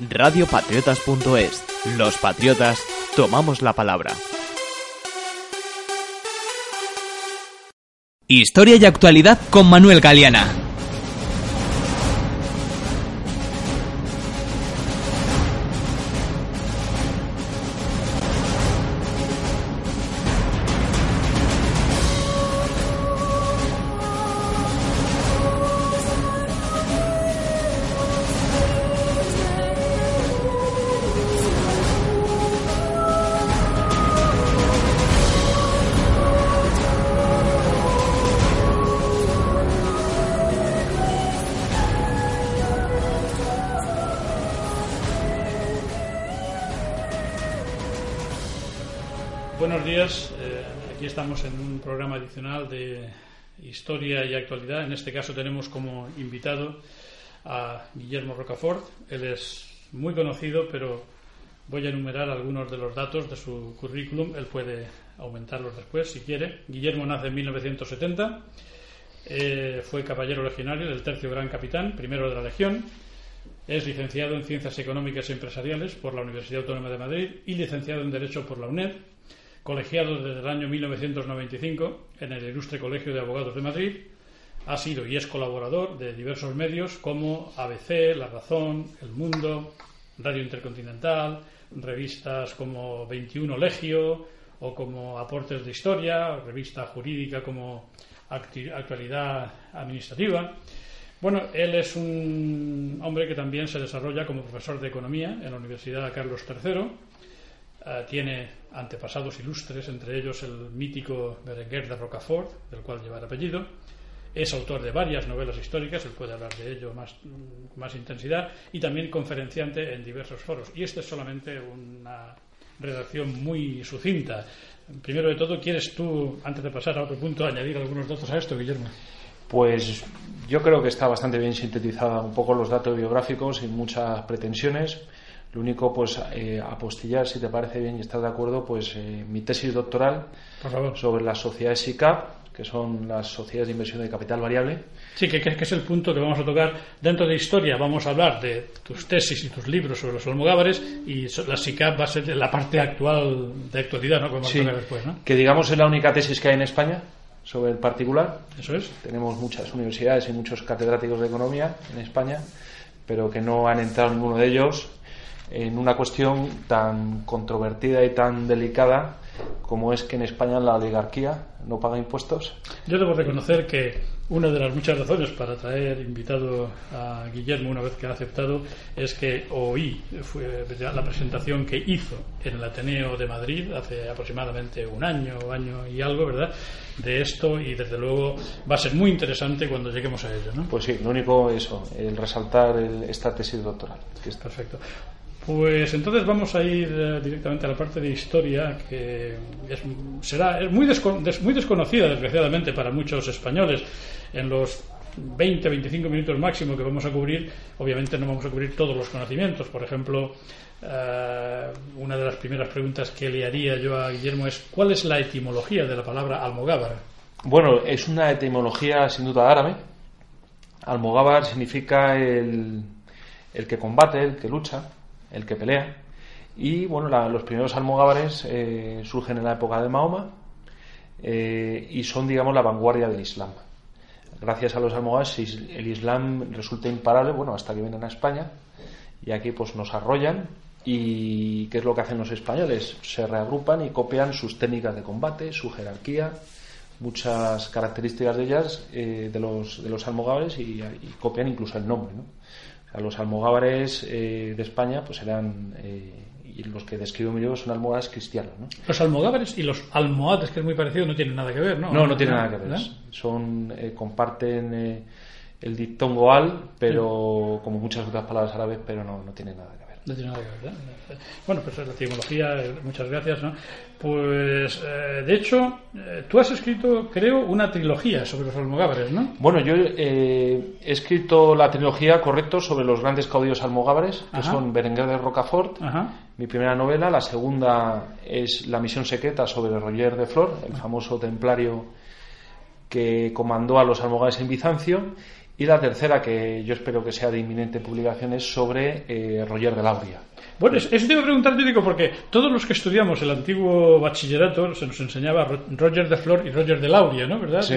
Radiopatriotas.es. Los patriotas tomamos la palabra. Historia y actualidad con Manuel Galeana. Este caso tenemos como invitado a Guillermo Rocafort. Él es muy conocido, pero voy a enumerar algunos de los datos de su currículum. Él puede aumentarlos después si quiere. Guillermo nace en 1970, eh, fue caballero legionario del tercio gran capitán, primero de la Legión. Es licenciado en Ciencias Económicas y Empresariales por la Universidad Autónoma de Madrid y licenciado en Derecho por la UNED colegiado desde el año 1995 en el Ilustre Colegio de Abogados de Madrid. Ha sido y es colaborador de diversos medios como ABC, La Razón, El Mundo, Radio Intercontinental, revistas como 21 Legio o como Aportes de Historia, revista jurídica como Actualidad Administrativa. Bueno, él es un hombre que también se desarrolla como profesor de economía en la Universidad Carlos III. Uh, tiene antepasados ilustres, entre ellos el mítico Berenguer de Rocafort, del cual lleva el apellido. Es autor de varias novelas históricas, él puede hablar de ello más, con más intensidad, y también conferenciante en diversos foros. Y esta es solamente una redacción muy sucinta. Primero de todo, ¿quieres tú, antes de pasar a otro punto, añadir algunos datos a esto, Guillermo? Pues yo creo que está bastante bien sintetizada un poco los datos biográficos, sin muchas pretensiones. Lo único, pues, eh, apostillar, si te parece bien y estás de acuerdo, pues eh, mi tesis doctoral sobre las sociedades SICAP, que son las sociedades de inversión de capital variable. Sí, que, que, es el punto que vamos a tocar. Dentro de historia vamos a hablar de tus tesis y tus libros sobre los almogávares y la SICAP va a ser la parte actual de actualidad, ¿no? Como sí, después, ¿no? Que digamos es la única tesis que hay en España sobre el particular. Eso es. Tenemos muchas universidades y muchos catedráticos de economía en España, pero que no han entrado ninguno de ellos en una cuestión tan controvertida y tan delicada como es que en España la oligarquía no paga impuestos. Yo debo reconocer que una de las muchas razones para traer invitado a Guillermo una vez que ha aceptado es que oí fue la presentación que hizo en el Ateneo de Madrid hace aproximadamente un año, año y algo, ¿verdad? De esto y desde luego va a ser muy interesante cuando lleguemos a ello, ¿no? Pues sí, lo único eso, el resaltar el, esta tesis doctoral. Que es perfecto. Pues entonces vamos a ir eh, directamente a la parte de historia que es, será es muy, des, muy desconocida desgraciadamente para muchos españoles. En los 20-25 minutos máximo que vamos a cubrir, obviamente no vamos a cubrir todos los conocimientos. Por ejemplo, eh, una de las primeras preguntas que le haría yo a Guillermo es ¿cuál es la etimología de la palabra almogávar? Bueno, es una etimología sin duda árabe. Almogávar significa el, el que combate, el que lucha el que pelea. Y bueno, la, los primeros almogávares eh, surgen en la época de Mahoma eh, y son, digamos, la vanguardia del Islam. Gracias a los almogávares el Islam resulta imparable, bueno, hasta que vienen a España y aquí pues nos arrollan y ¿qué es lo que hacen los españoles? Se reagrupan y copian sus técnicas de combate, su jerarquía, muchas características de ellas eh, de, los, de los almogávares y, y, copian incluso el nombre, ¿no? Los almogávares eh, de España pues eran eh, y los que describo libro son almohadas cristianos. ¿no? Los almogávares y los almohades, que es muy parecido, no tienen nada que ver, ¿no? No, no tienen nada que ver. Son, eh, comparten eh, el diptongo al, pero como muchas otras palabras árabes, pero no, no tienen nada que ver. No tiene nada que ver. Bueno, pues la etimología, eh, muchas gracias. ¿no? Pues, eh, de hecho, eh, tú has escrito, creo, una trilogía sobre los almogávares, ¿no? Bueno, yo he escrito la trilogía, correcto, sobre los grandes caudillos almogávares, que son Berenguer de Rocafort, mi primera novela. La segunda es La misión secreta sobre Roger de Flor, el famoso templario que comandó a los almogávares en Bizancio. Y la tercera, que yo espero que sea de inminente publicación, es sobre eh, Roger de Lauria. Bueno, eso te iba a preguntar, yo digo, porque todos los que estudiamos el antiguo bachillerato se nos enseñaba Roger de Flor y Roger de Lauria, ¿no? ¿Verdad? Sí.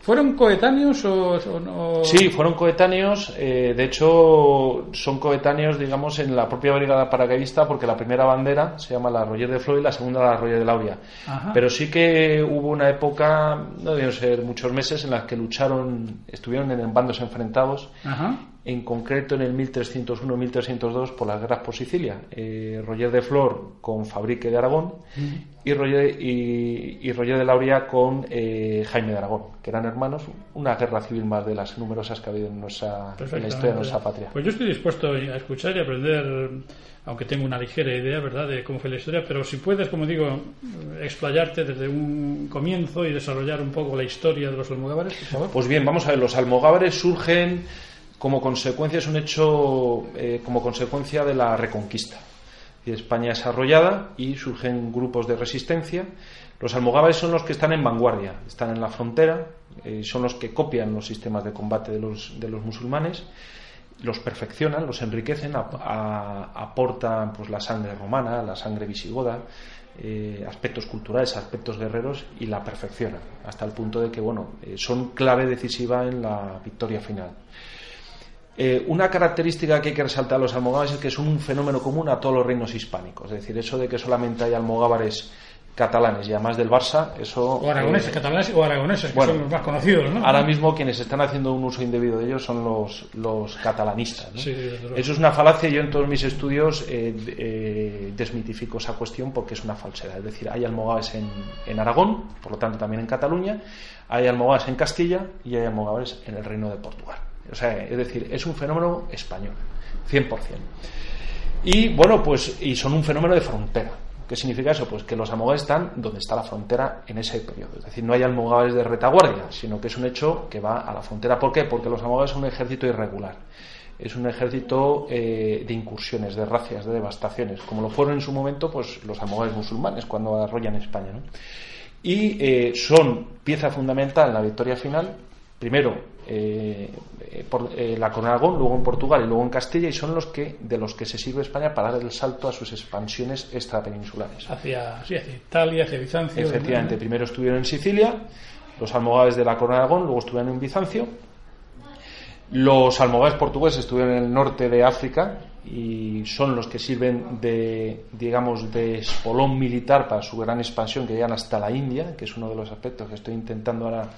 ¿Fueron coetáneos o, no? Sí, fueron coetáneos. Eh, de hecho, son coetáneos, digamos, en la propia brigada paracaidista, porque la primera bandera se llama la Roger de Flor y la segunda la Roger de Lauria. Pero sí que hubo una época, no debieron ser muchos meses, en las que lucharon, estuvieron en bandos enfrentados. Ajá en concreto en el 1301-1302 por las guerras por Sicilia. Eh, Roger de Flor con Fabrique de Aragón y, Roger, y, Roger de Lauria con eh, Jaime de Aragón, que eran hermanos. Una guerra civil más de las numerosas que ha habido en, nuestra, en la historia de nuestra patria. Pues yo estoy dispuesto a escuchar y aprender, aunque tengo una ligera idea ¿verdad? de cómo fue la historia, pero si puedes, como digo, explayarte desde un comienzo y desarrollar un poco la historia de los almogávares, por favor. Pues bien, vamos a ver, los almogávares surgen como consecuencia, es un hecho eh, como consecuencia de la reconquista. España es arrollada y surgen grupos de resistencia. Los almogávares son los que están en vanguardia, están en la frontera, eh, son los que copian los sistemas de combate de los, de los musulmanes, los perfeccionan, los enriquecen, aportan pues, la sangre romana, la sangre visigoda, eh, aspectos culturales, aspectos guerreros y la perfeccionan, hasta el punto de que bueno, son clave decisiva en la victoria final. Eh, una característica que hay que resaltar a los almogávares es que son un fenómeno común a todos los reinos hispánicos. Es decir, eso de que solamente hay almogávares catalanes y además del Barça, eso... O aragoneses, eh, catalanes o aragoneses, que son los más conocidos, ¿no? Ahora mismo quienes están haciendo un uso indebido de ellos son los, los catalanistas. eso es una falacia. Yo en todos mis estudios eh, desmitifico esa cuestión porque es una falsedad. Es decir, hay almogávares en, en Aragón, por lo tanto también en Cataluña, hay almogávares en Castilla y hay almogávares en el Reino de Portugal. O sea, es decir, es un fenómeno español, 100%. Y bueno, pues y son un fenómeno de frontera. ¿Qué significa eso? Pues que los almogávares están donde está la frontera en ese periodo. Es decir, no hay almogávares de retaguardia, sino que es un hecho que va a la frontera. ¿Por qué? Porque los almogávares son un ejército irregular. Es un ejército eh, de incursiones, de racias, de devastaciones, como lo fueron en su momento pues los almogávares musulmanes cuando arrollan España. Y eh, son pieza fundamental en la victoria final, primero eh, por, eh, la corona de Aragón, luego en Portugal y luego en Castilla, y son los que de los que se sirve España para dar el salto a sus expansiones extrapeninsulares. Hacia, sí, hacia Italia, hacia Bizancio. Efectivamente, primero estuvieron en Sicilia, los almogávares de la corona de Aragón, luego estuvieron en Bizancio. Los almogávares portugueses estuvieron en el norte de África, y son los que sirven de, digamos, de espolón militar para su gran expansión que llegan hasta la India, que es uno de los aspectos que estoy intentando ahora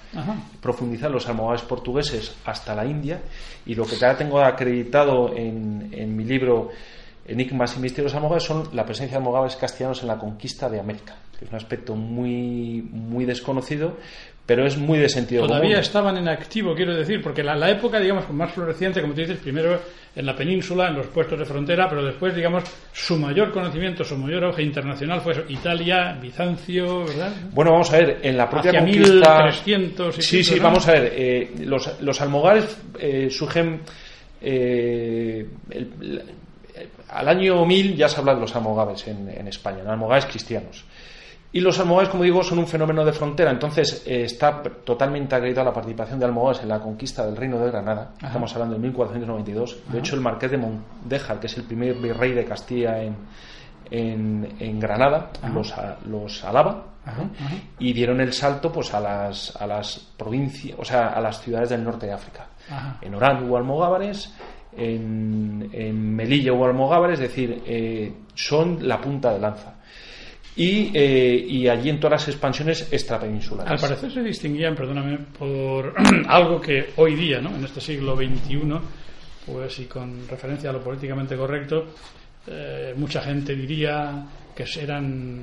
profundizar, los almogávares portugueses hasta la India, y lo que ya tengo acreditado en, en mi libro Enigmas y Misterios Almogávares son la presencia de almogávares castellanos en la conquista de América, que es un aspecto muy, muy desconocido, pero es muy de sentido Todavía estaban en activo, quiero decir, porque la, época, digamos, más floreciente, como tú dices, primero en la península, en los puestos de frontera, pero después, digamos, su mayor conocimiento, su mayor auge internacional fue Italia, Bizancio, ¿verdad? Bueno, vamos a ver, en la propia Hacia conquista... 1300 sí, sí, vamos a ver, eh, los, los almogares eh, surgen... Eh, al año 1000 ya se habla de los almogávares en, en España, ¿no? almogávares cristianos. Y los almogávares, como digo, son un fenómeno de frontera, entonces eh, está totalmente acreditada la participación de almogávares en la conquista del Reino de Granada. Estamos hablando de 1492. De hecho, el marqués de Mondéjar, que es el primer virrey de Castilla en, en, Granada, los, los alaba y dieron el salto pues a las, a las provincias, o sea, a las ciudades del norte de África. En Orán hubo almogávares, en, en Melilla hubo almogávares, es decir, eh, son la punta de lanza. Eh, y, allí en todas las expansiones extrapeninsulares. Al parecer se distinguían, perdóname, por algo que hoy día, ¿no? en este siglo XXI, pues y con referencia a lo políticamente correcto, eh, mucha gente diría que eran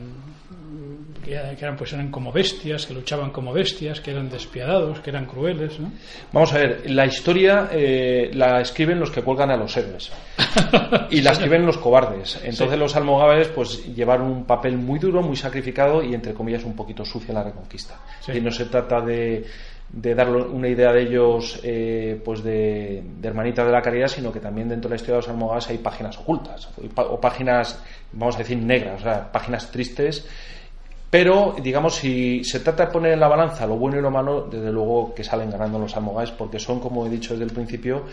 que eran pues eran como bestias, que luchaban como bestias, que eran despiadados, que eran crueles, ¿no? Vamos a ver, la historia eh, la escriben los que cuelgan a los héroes y la escriben los cobardes. Entonces los almogávares pues llevaron un papel muy duro, muy sacrificado y entre comillas un poquito sucio en la reconquista. Y no se trata de de dar una idea de ellos eh, pues de, de, hermanitas de la caridad, sino que también dentro de la historia de los almogávares hay páginas ocultas o páginas, vamos a decir, negras, o sea, páginas tristes. Pero, digamos, si se trata de poner en la balanza lo bueno y lo malo, desde luego que salen ganando los almogávares porque son, como he dicho desde el principio,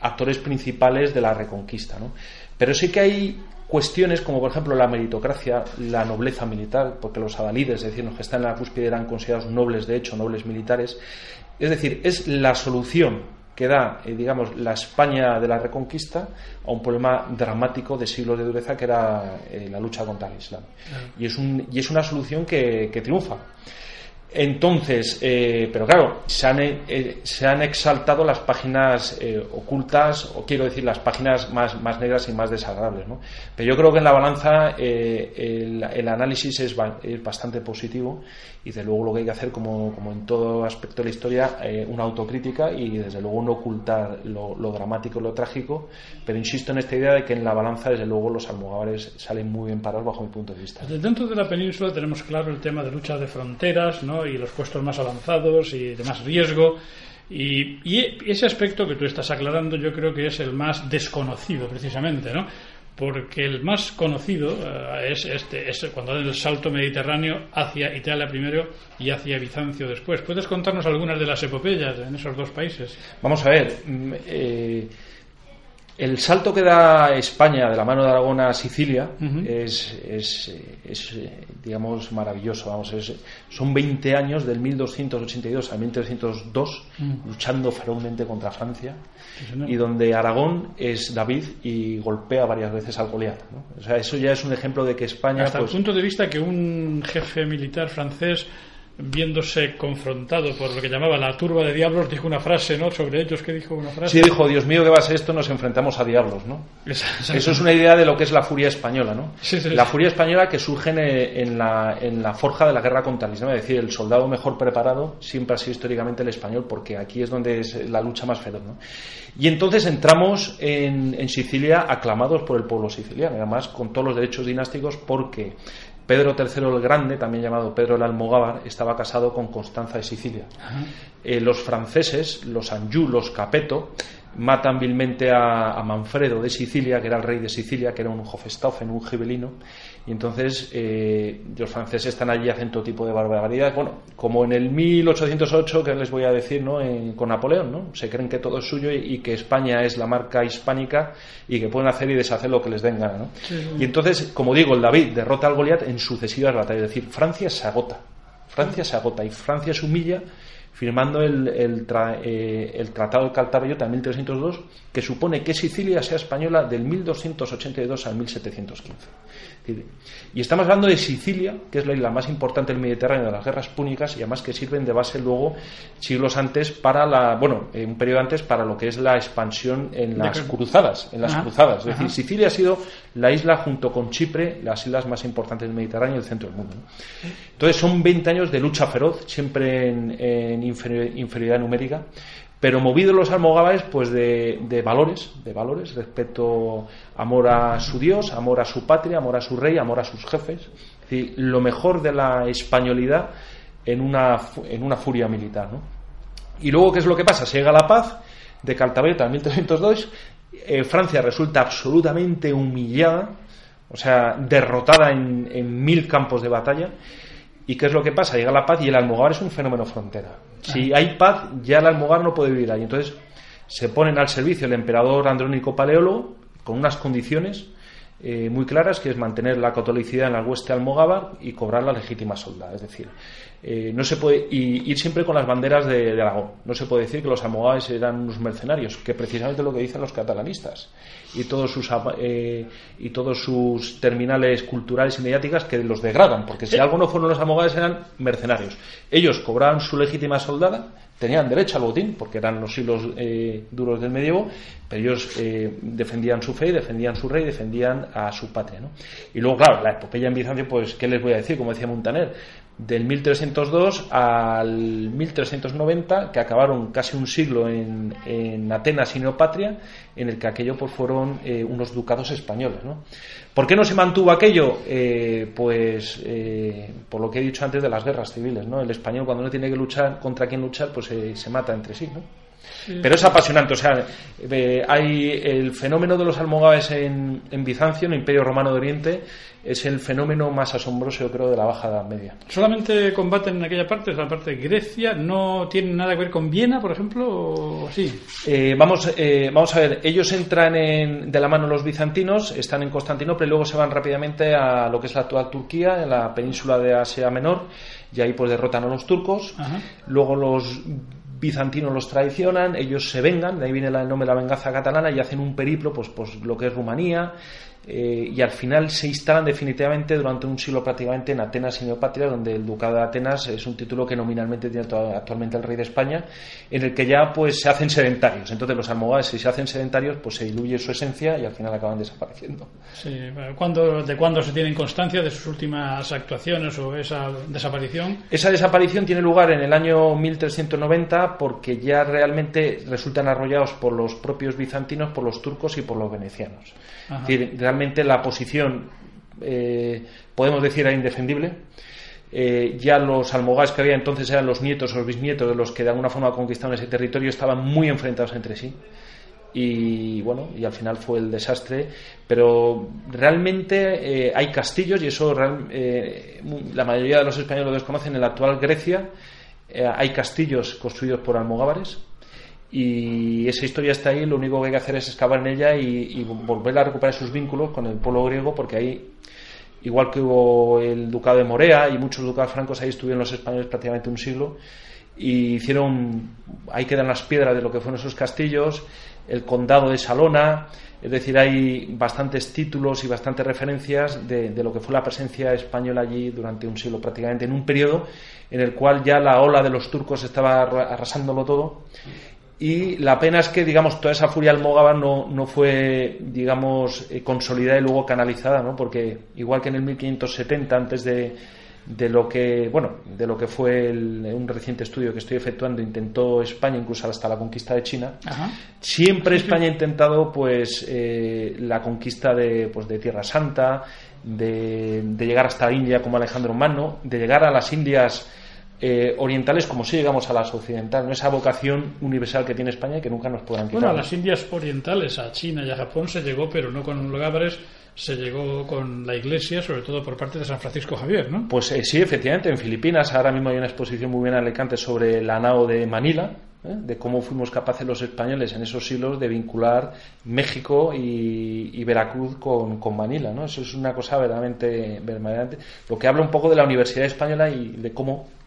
actores principales de la reconquista. ¿no? Pero sí que hay cuestiones como por ejemplo la meritocracia, la nobleza militar, porque los adalides, es decir, los que están en la cúspide eran considerados nobles de hecho, nobles militares. Es decir, es la solución que da, eh, digamos, la España de la Reconquista a un problema dramático de siglos de dureza que era eh, la lucha contra el Islam. Y, es un, y es una solución que, que triunfa. Entonces, eh, pero claro, se han, eh, se han, exaltado las páginas eh, ocultas, o quiero decir, las páginas más, más, negras y más desagradables. ¿no? Pero yo creo que en la balanza el, el, análisis es, es, bastante positivo y desde luego lo que hay que hacer, como, como en todo aspecto de la historia, una autocrítica y desde luego no ocultar lo, lo, dramático y lo trágico. Pero insisto en esta idea de que en la balanza, desde luego, los almogávares salen muy bien parados bajo mi punto de vista. Dentro de la península tenemos claro el tema de lucha de fronteras, ¿no? y los puestos más avanzados y de más riesgo. Y, ese aspecto que tú estás aclarando yo creo que es el más desconocido precisamente, ¿no? Porque el más conocido eh, es este, es cuando dan el salto mediterráneo hacia Italia primero y hacia Bizancio después. ¿Puedes contarnos algunas de las epopeyas en esos dos países? Vamos a ver. Mm, eh, el salto que da España de la mano de Aragón a Sicilia es, es, digamos, maravilloso. Vamos, son 20 años del 1282 al 1302 luchando ferozmente contra Francia y donde Aragón es David y golpea varias veces al Goliat. O sea, eso ya es un ejemplo de que España... Hasta el pues punto de vista que un jefe militar francés viéndose confrontado por lo que llamaba la turba de diablos, dijo una frase, ¿no? Sobre ellos, ¿qué dijo una frase? Sí, dijo, Dios mío, ¿qué va a ser esto? Nos enfrentamos a diablos, ¿no? Eso es una idea de lo que es la furia española, ¿no? la furia española que surge en, la, en la forja de la guerra contra el Islam, es decir, el soldado mejor preparado siempre ha sido históricamente el español, porque aquí es donde es la lucha más feroz, ¿no? Y entonces entramos en, en Sicilia aclamados por el pueblo siciliano, además con todos los derechos dinásticos, porque Pedro III el Grande, también llamado Pedro el Almogávar, estaba casado con Constanza de Sicilia. Eh, los franceses, los Anjou, los Capeto, matan vilmente a, Manfredo de Sicilia, que era el rey de Sicilia, que era un Hofstaufen, un gibelino, y entonces eh, los franceses están allí haciendo todo tipo de barbaridades. Bueno, como en el 1808, que les voy a decir, ¿no? con Napoleón, ¿no? Se creen que todo es suyo y, que España es la marca hispánica y que pueden hacer y deshacer lo que les den gana, ¿no? Y entonces, como digo, el David derrota al Goliat en sucesivas batallas. Es decir, Francia se agota. Francia se agota y Francia se humilla firmando el, el, eh, el Tratado de Caltabello en 1302, que supone que Sicilia sea española del 1282 al 1715. Y estamos hablando de Sicilia, que es la isla más importante del Mediterráneo de las guerras púnicas y además que sirven de base luego siglos antes para la, bueno, un periodo antes para lo que es la expansión en las cruzadas, en las cruzadas. Es decir, Sicilia ha sido la isla junto con Chipre, las islas más importantes del Mediterráneo y del centro del mundo. Entonces son 20 años de lucha feroz, siempre en, inferioridad numérica pero movidos los almogávares pues de, valores, de valores respecto amor a su Dios, amor a su patria, amor a su rey, amor a sus jefes, es decir, lo mejor de la españolidad en una, en una furia militar. Y luego, ¿qué es lo que pasa? Se llega la paz de Caltabeta en 1302, eh, Francia resulta absolutamente humillada, o sea, derrotada en, en mil campos de batalla, ¿Y qué es lo que pasa? Llega la paz y el almogar es un fenómeno frontera. Si hay paz, ya el almogar no puede vivir ahí. Entonces se ponen al servicio el emperador Andrónico Paleólogo con unas condiciones eh, muy claras, que es mantener la catolicidad en la hueste almogávar y cobrar la legítima soldada. Es decir, eh, no se puede y ir siempre con las banderas de, Aragón. No se puede decir que los almogávares eran unos mercenarios, que precisamente lo que dicen los catalanistas y todos sus eh, y todos sus terminales culturales y mediáticas que los degradan, porque si algo no fueron los almogávares eran mercenarios. Ellos cobraban su legítima soldada, tenían derecho al botín, porque eran los siglos eh, duros del medievo, pero ellos eh, defendían su fe, defendían su rey, defendían a su patria. ¿no? Y luego, claro, la epopeya en Bizancio, pues, ¿qué les voy a decir? Como decía Montaner, del 1302 al 1390, que acabaron casi un siglo en, en Atenas y Neopatria, en el que aquello pues, fueron eh, unos ducados españoles. ¿no? ¿Por qué no se mantuvo aquello? Eh, pues eh, por lo que he dicho antes de las guerras civiles. ¿no? El español cuando no tiene que luchar contra quién luchar, pues se mata entre sí. ¿no? Pero es apasionante, o sea, hay el fenómeno de los almogáves en, en, Bizancio, en el Imperio Romano de Oriente, es el fenómeno más asombroso, yo creo, de la Baja Edad Media. ¿Solamente combaten en aquella parte, en la parte de Grecia? ¿No tienen nada que ver con Viena, por ejemplo? O sí? Eh, vamos, eh, vamos a ver, ellos entran en, de la mano los bizantinos, están en Constantinopla y luego se van rápidamente a lo que es la actual Turquía, en la península de Asia Menor, y ahí pues derrotan a los turcos. Luego los bizantinos los traicionan, ellos se vengan, de ahí viene el nombre de la venganza catalana y hacen un periplo, pues, pues lo que es Rumanía, eh, y al final se instalan definitivamente durante un siglo prácticamente en Atenas y Neopatria, donde el Ducado de Atenas es un título que nominalmente tiene actualmente el rey de España, en el que ya pues se hacen sedentarios. Entonces los almogávares si se hacen sedentarios pues se diluye su esencia y al final acaban desapareciendo. Sí, ¿De cuándo se tienen constancia de sus últimas actuaciones o esa desaparición? Esa desaparición tiene lugar en el año 1390 porque ya realmente resultan arrollados por los propios bizantinos, por los turcos y por los venecianos. Es decir, realmente la posición, eh, podemos decir, era indefendible. Eh, ya los almogáis que había entonces eran los nietos o los bisnietos de los que de alguna forma conquistaron ese territorio, estaban muy enfrentados entre sí. Y bueno, y al final fue el desastre. Pero realmente eh, hay castillos, y eso la mayoría de los españoles lo desconocen. En la actual Grecia hay castillos construidos por almogávares y esa historia está ahí, lo único que hay que hacer es excavar en ella y, volver a recuperar sus vínculos con el pueblo griego, porque ahí, igual que hubo el ducado de Morea y muchos ducados francos, ahí estuvieron los españoles prácticamente un siglo y hicieron, ahí quedan las piedras de lo que fueron esos castillos, el condado de Salona, es decir, hay bastantes títulos y bastantes referencias de, de, lo que fue la presencia española allí durante un siglo prácticamente, en un periodo en el cual ya la ola de los turcos estaba arrasándolo todo y la pena es que, digamos, toda esa furia almógava no, no fue, digamos, eh, consolidada y luego canalizada, ¿no? Porque igual que en el 1570, antes de, de lo que, bueno, de lo que fue un reciente estudio que estoy efectuando, intentó España incluso hasta la conquista de China, siempre España ha intentado, pues, eh, la conquista de, pues, de Tierra Santa, de, de llegar hasta la India como Alejandro Magno, de llegar a las Indias eh, orientales como si llegamos a las occidentales, ¿no? esa vocación universal que tiene España y que nunca nos podrán quitar. Bueno, a las Indias orientales, a China y a Japón se llegó, pero no con los gábares, se llegó con la Iglesia, sobre todo por parte de San Francisco Javier, ¿no? Pues eh, sí, efectivamente, en Filipinas ahora mismo hay una exposición muy buena en Alicante sobre la nao de Manila, ¿eh? de cómo fuimos capaces los españoles en esos siglos de vincular México y, Veracruz con, con, Manila, ¿no? Eso es una cosa verdaderamente, verdaderamente... Lo que habla un poco de la Universidad Española y de cómo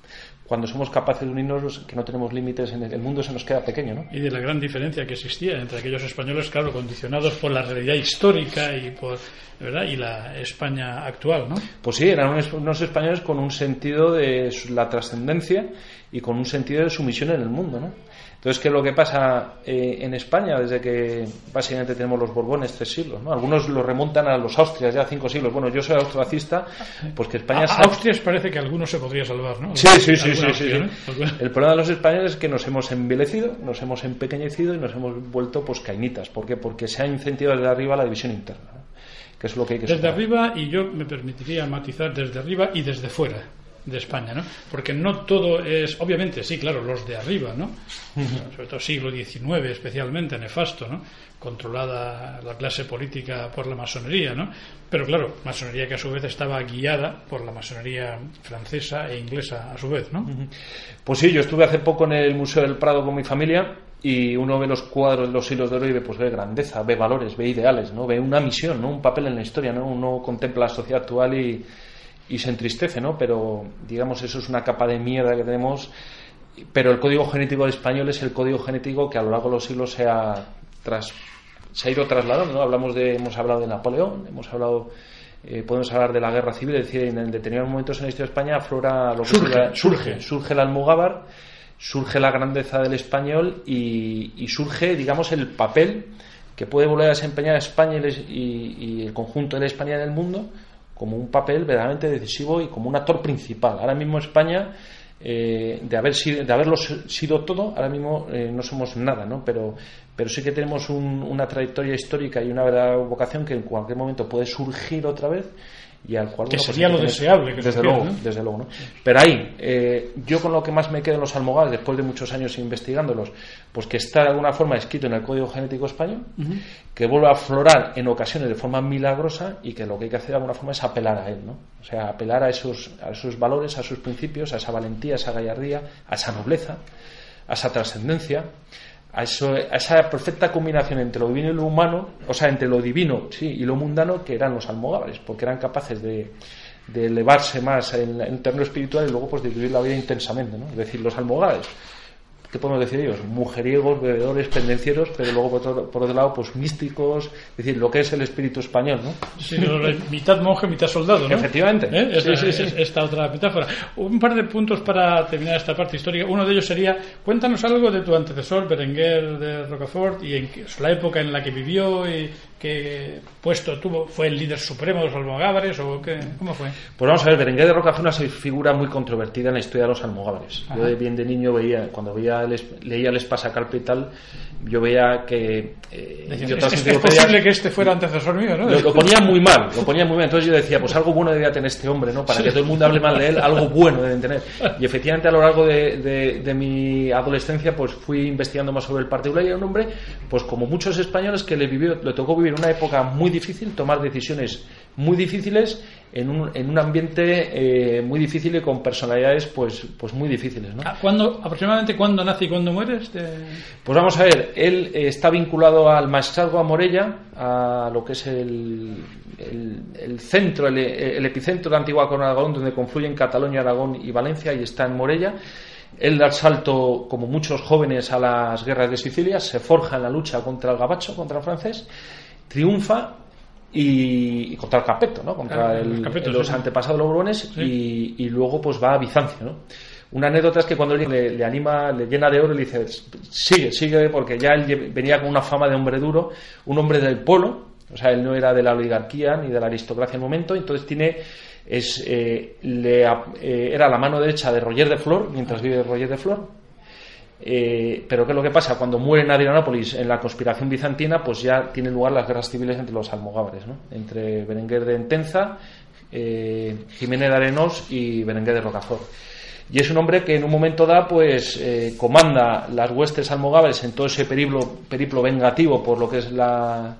cuando somos capaces de unirnos, que no tenemos límites en el, mundo, se nos queda pequeño. ¿no? Y de la gran diferencia que existía entre aquellos españoles, claro, condicionados por la realidad histórica y por ¿verdad? y la España actual. ¿no? Pues sí, eran unos españoles con un sentido de la trascendencia y con un sentido de sumisión en el mundo. ¿no? Entonces, ¿qué es lo que pasa eh, en España desde que básicamente tenemos los Borbones tres siglos? ¿no? Algunos lo remontan a los Austrias ya cinco siglos. Bueno, yo soy austracista, pues que España... A, Austrias parece que algunos se podría salvar, ¿no? Sí, sí, sí, sí, sí, El problema de los españoles es que nos hemos envilecido, nos hemos empequeñecido y nos hemos vuelto pues cainitas. ¿Por qué? Porque se ha incentivado desde arriba la división interna. Que es lo que hay que Desde arriba, y yo me permitiría matizar desde arriba y desde fuera de España, ¿no? Porque no todo es, obviamente, sí, claro, los de arriba, ¿no? Sobre todo siglo XIX, especialmente, nefasto, ¿no? Controlada la clase política por la masonería, ¿no? Pero claro, masonería que a su vez estaba guiada por la masonería francesa e inglesa a su vez, ¿no? Pues sí, yo estuve hace poco en el Museo del Prado con mi familia y uno ve los cuadros de los hilos de oro y ve, pues, ve grandeza, ve valores, ve ideales, ¿no? Ve una misión, ¿no? Un papel en la historia, ¿no? Uno contempla la sociedad actual y y se entristece, ¿no? Pero digamos eso es una capa de mierda que tenemos. Pero el código genético del español es el código genético que a lo largo de los siglos se ha, tras, se ha ido trasladando, ¿no? Hablamos de, hemos hablado de Napoleón, hemos hablado eh, podemos hablar de la guerra civil, es decir, en determinados momentos en la historia de España aflora lo que surge, surge. surge el almogávar surge la grandeza del español y, surge, digamos, el papel que puede volver a desempeñar España y, el conjunto de la España en el mundo como un papel verdaderamente decisivo y como un actor principal. Ahora mismo España, eh, de, haber sido, de haberlo sido todo, ahora mismo eh, no somos nada, ¿no? Pero, pero sí que tenemos una trayectoria histórica y una verdadera vocación que en cualquier momento puede surgir otra vez y al cual que pues, sería lo deseable que desde luego desde luego ¿no? pero ahí eh, yo con lo que más me quedo en los almogares después de muchos años investigándolos pues que está de alguna forma escrito en el código genético español que vuelve a aflorar en ocasiones de forma milagrosa y que lo que hay que hacer de alguna forma es apelar a él no o sea apelar a esos a esos valores a sus principios a esa valentía a esa gallardía a esa nobleza a esa trascendencia a, esa perfecta combinación entre lo divino y lo humano, o sea, entre lo divino sí, y lo mundano, que eran los almogávares, porque eran capaces de, elevarse más en, el terreno espiritual y luego pues de vivir la vida intensamente, ¿no? Es decir, los almogávares ¿qué podemos decir ellos? Mujeriegos, bebedores, pendencieros, pero luego por otro, por otro lado, pues místicos, es decir, lo que es el espíritu español, ¿no? Sí, mitad monje, mitad soldado, ¿no? Efectivamente. ¿Eh? Esta, otra metáfora. Un par de puntos para terminar esta parte histórica. Uno de ellos sería, cuéntanos algo de tu antecesor, Berenguer de Rocafort, y en la época en la que vivió y qué puesto tuvo, fue el líder supremo de los almogávares o qué, cómo fue? Pues vamos a ver, Berenguer de Roca fue una figura muy controvertida en la historia de los almogávares. Yo de bien de niño veía, cuando veía leía el Espasa y tal, yo veía que eh, es, posible que este fuera antecesor mío, ¿no? Lo, ponía muy mal, lo ponía muy mal. Entonces yo decía, pues algo bueno debía tener este hombre, ¿no? Para que todo el mundo hable mal de él, algo bueno deben tener. Y efectivamente a lo largo de, de, mi adolescencia, pues fui investigando más sobre el particular y era un hombre, pues como muchos españoles que le vivió, le tocó vivir una época muy difícil, tomar decisiones muy difíciles en un, en un ambiente eh, muy difícil y con personalidades pues, pues muy difíciles. ¿no? Ah, ¿Cuándo, ¿Aproximadamente cuándo nace y cuándo muere? Este... Pues vamos a ver, él eh, está vinculado al maestrazgo a Morella, a lo que es el, el, centro, el, epicentro de Antigua Corona de Aragón, donde confluyen Cataluña, Aragón y Valencia, y está en Morella. Él da el salto, como muchos jóvenes, a las guerras de Sicilia, se forja en la lucha contra el gabacho, contra el francés, triunfa y, contra el Capeto, ¿no? contra los antepasados de los Borbones y, luego pues va a Bizancio. ¿no? Una anécdota es que cuando le, le, anima, le llena de oro y le dice, sigue, sigue, porque ya él venía con una fama de hombre duro, un hombre del polo, o sea, él no era de la oligarquía ni de la aristocracia en el momento, entonces tiene es eh, le, eh, era la mano derecha de Roger de Flor mientras vive Roger de Flor eh, pero ¿qué es lo que pasa? Cuando muere en Adrianópolis en la conspiración bizantina, pues ya tienen lugar las guerras civiles entre los almogávares, ¿no? entre Berenguer de Entenza, eh, Jiménez de Arenós y Berenguer de Rocafort. Y es un hombre que en un momento da, pues, eh, comanda las huestes almogávares en todo ese periplo, periplo vengativo por lo que es la,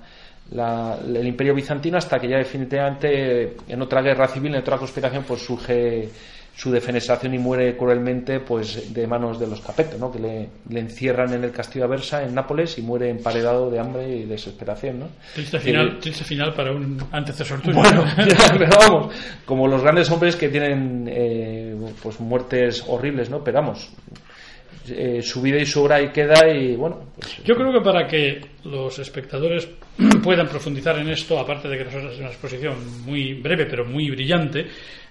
el imperio bizantino hasta que ya definitivamente en otra guerra civil, en otra conspiración, pues surge su defenestración y muere cruelmente pues de manos de los capetos, ¿no? que le, encierran en el castillo de Aversa, en Nápoles, y muere emparedado de hambre y desesperación. ¿no? Triste final, final para un antecesor tuyo. Bueno, pero vamos, como los grandes hombres que tienen eh, pues muertes horribles, ¿no? Pero vamos, eh, su vida y su obra ahí queda y bueno. Pues, Yo creo que para que los espectadores puedan profundizar en esto, aparte de que nosotros es una exposición muy breve pero muy brillante,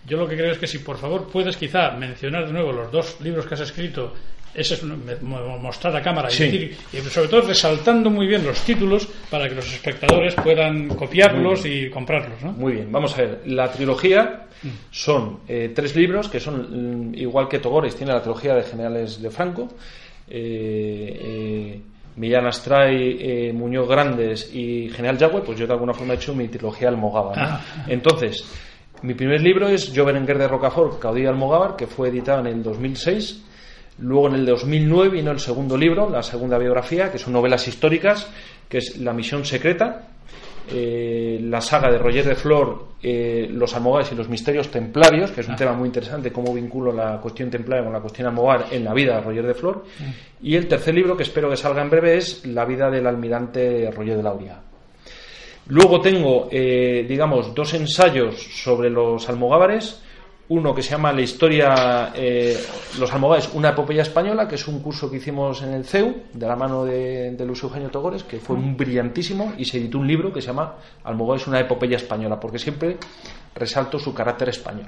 yo lo que creo es que si por favor puedes quizá mencionar de nuevo los dos libros que has escrito, ese es mostrar a cámara y, decir, y sobre todo resaltando muy bien los títulos para que los espectadores puedan copiarlos y comprarlos. ¿no? Muy bien, vamos a ver. La trilogía. Son eh, tres libros que son, mm, igual que Togores, tiene la trilogía de Generales de Franco. Eh, eh, Millán Astray, eh, Muñoz Grandes y General Yagüe, pues yo de alguna forma he hecho mi trilogía almogada. ¿no? Ah. Entonces, mi primer libro es Yo Berenguer de Rocafort, Caudillo Almogávar, que fue editado en el 2006. Luego en el 2009 vino el segundo libro, la segunda biografía, que son novelas históricas, que es La misión secreta, eh, la saga de Roger de Flor, eh, Los Almogávares y los misterios templarios, que es un ah. tema muy interesante, cómo vinculo la cuestión templaria con la cuestión almogávar en la vida de Roger de Flor. Mm. Y el tercer libro, que espero que salga en breve, es La vida del almirante Roger de Lauria. Luego tengo, eh, digamos, dos ensayos sobre los almogávares. Uno que se llama La historia, eh, los almogávares, una epopeya española, que es un curso que hicimos en el CEU, de la mano de, Luis Eugenio Togores, que fue un brillantísimo, y se editó un libro que se llama Almogávares, una epopeya española, porque siempre resalto su carácter español.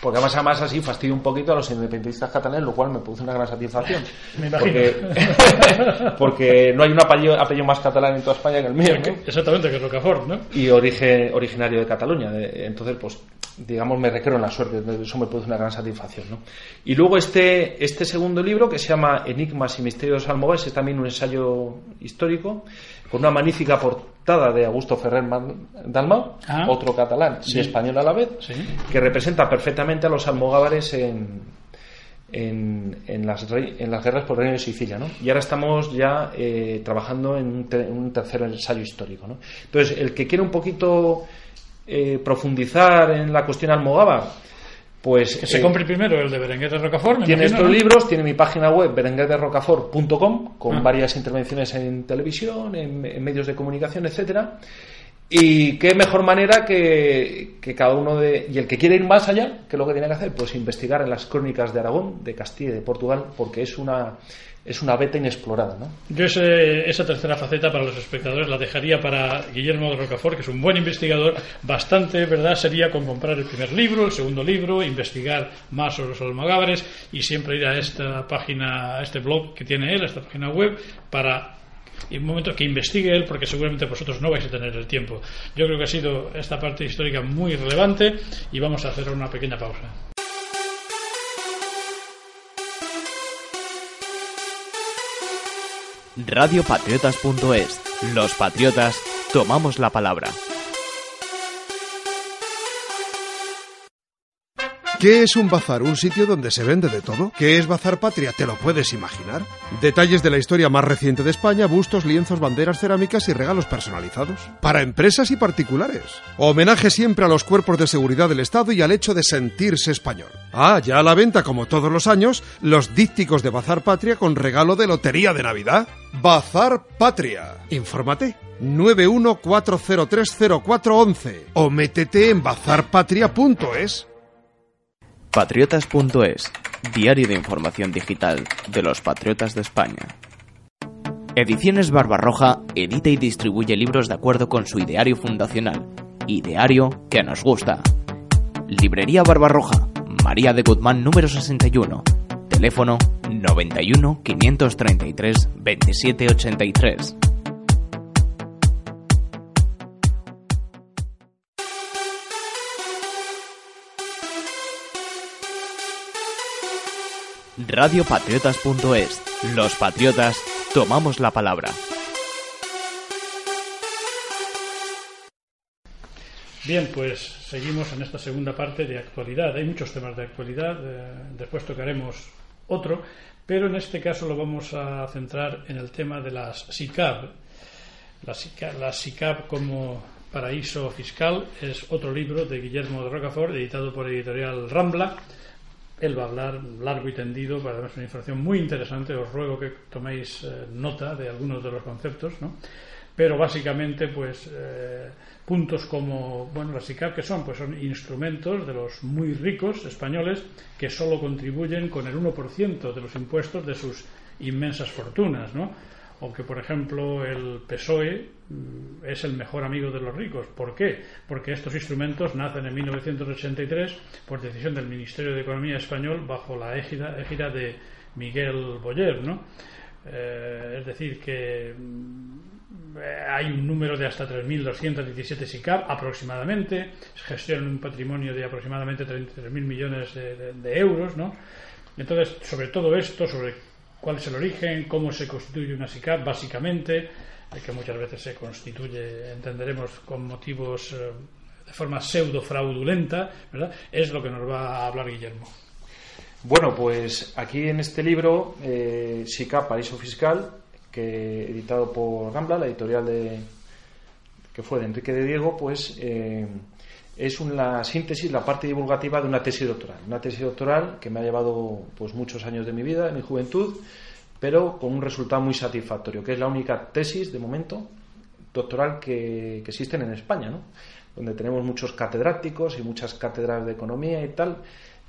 Porque además, además así fastidio un poquito a los independentistas catalanes, lo cual me produce una gran satisfacción. Me. Porque, porque no hay un apellido, apellido más catalán en toda España que el mío, ¿no? Exactamente, que es Rocafort, ¿no? y origen originario de Cataluña. Entonces, pues, digamos, me recreo en la suerte. Eso me produce una gran satisfacción. ¿no? Y luego este, este segundo libro, que se llama Enigmas y Misterios Almogés, es también un ensayo histórico, con una magnífica portada de Augusto Ferrer Dalmau, Ah. otro catalán Sí. y español a la vez, Sí. que representa perfectamente a los almogávares en, en, en las, en las guerras por el reino de Sicilia. ¿no? Y ahora estamos ya eh, trabajando en un, te- en un tercer ensayo histórico. ¿no? Entonces, el que quiere un poquito eh, profundizar en la cuestión almogávar, pues Que se eh, compre primero el de Berenguer de Rocafort, tiene imagino, estos ¿no? libros, tiene mi página web berenguerderrocafort.com con Ah. varias intervenciones en televisión, en, en medios de comunicación, etcétera. Y qué mejor manera que, que cada uno de. Y el que quiere ir más allá, ¿qué es lo que tiene que hacer? Pues investigar en las crónicas de Aragón, de Castilla y de Portugal, porque es una, es una beta inexplorada, ¿no? Yo ese- esa tercera faceta para los espectadores la dejaría para Guillermo de Rocafort, que es un buen investigador. Bastante, ¿verdad? Sería con comprar el primer libro, el segundo libro, investigar más sobre los almogávares y siempre ir a esta página, a este blog que tiene él, a esta página web, para un momento que investigue él, porque seguramente vosotros no vais a tener el tiempo. Yo creo que ha sido esta parte histórica muy relevante y vamos a hacer una pequeña pausa. Radiopatriotas.es. Los patriotas tomamos la palabra. ¿Qué es un bazar? ¿Un sitio donde se vende de todo? ¿Qué es Bazar Patria? ¿Te lo puedes imaginar? Detalles de la historia más reciente de España, bustos, lienzos, banderas, cerámicas y regalos personalizados. Para empresas y particulares. Homenaje siempre a los cuerpos de seguridad del Estado y al hecho de sentirse español. Ah, ya a la venta, como todos los años, los dípticos de Bazar Patria con regalo de lotería de Navidad. Bazar Patria. Infórmate. 914030411 o métete en bazarpatria.es. Patriotas.es, diario de información digital de los patriotas de España. Ediciones Barbarroja edita y distribuye libros de acuerdo con su ideario fundacional, ideario que nos gusta. Librería Barbarroja, María de Guzmán número 61, teléfono 91 533 2783. Radiopatriotas.es. Los patriotas tomamos la palabra. Bien, pues seguimos en esta segunda parte de actualidad. Hay muchos temas de actualidad, eh, después tocaremos otro, pero en este caso lo vamos a centrar en el tema de las SICAP. La SICAP, la SICAP como paraíso fiscal es otro libro de Guillermo de Rocafort, editado por editorial Rambla. Él va a hablar largo y tendido, para darnos una información muy interesante. Os ruego que toméis eh, nota de algunos de los conceptos, ¿no? Pero básicamente, pues, eh, puntos como, bueno, las ICAP, que son? Pues son instrumentos de los muy ricos españoles que solo contribuyen con el 1% de los impuestos de sus inmensas fortunas, ¿no? O que, por ejemplo, el PSOE mm, es el mejor amigo de los ricos. ¿Por qué? Porque estos instrumentos nacen en 1983 por decisión del Ministerio de Economía español bajo la égida, de Miguel Boyer, ¿no? Eh, es decir, que mm, hay un número de hasta 3.217 SICAP aproximadamente, gestionan un patrimonio de aproximadamente 33.000 millones de, de- de euros, ¿no? Entonces, sobre todo esto, sobre cuál es el origen, cómo se constituye una SICAP, básicamente, eh, que muchas veces se constituye, entenderemos, con motivos eh, de forma pseudo fraudulenta, ¿verdad? Es lo que nos va a hablar Guillermo. Bueno, pues aquí en este libro, eh, SICAP, Paraíso Fiscal, que editado por Gambla, la editorial de que fue de Enrique de Diego, pues es una síntesis, la parte divulgativa de una tesis doctoral. Una tesis doctoral que me ha llevado pues muchos años de mi vida, de mi juventud, pero con un resultado muy satisfactorio, que es la única tesis de momento doctoral que, que existen en España, ¿no? donde tenemos muchos catedráticos y muchas cátedras de economía y tal,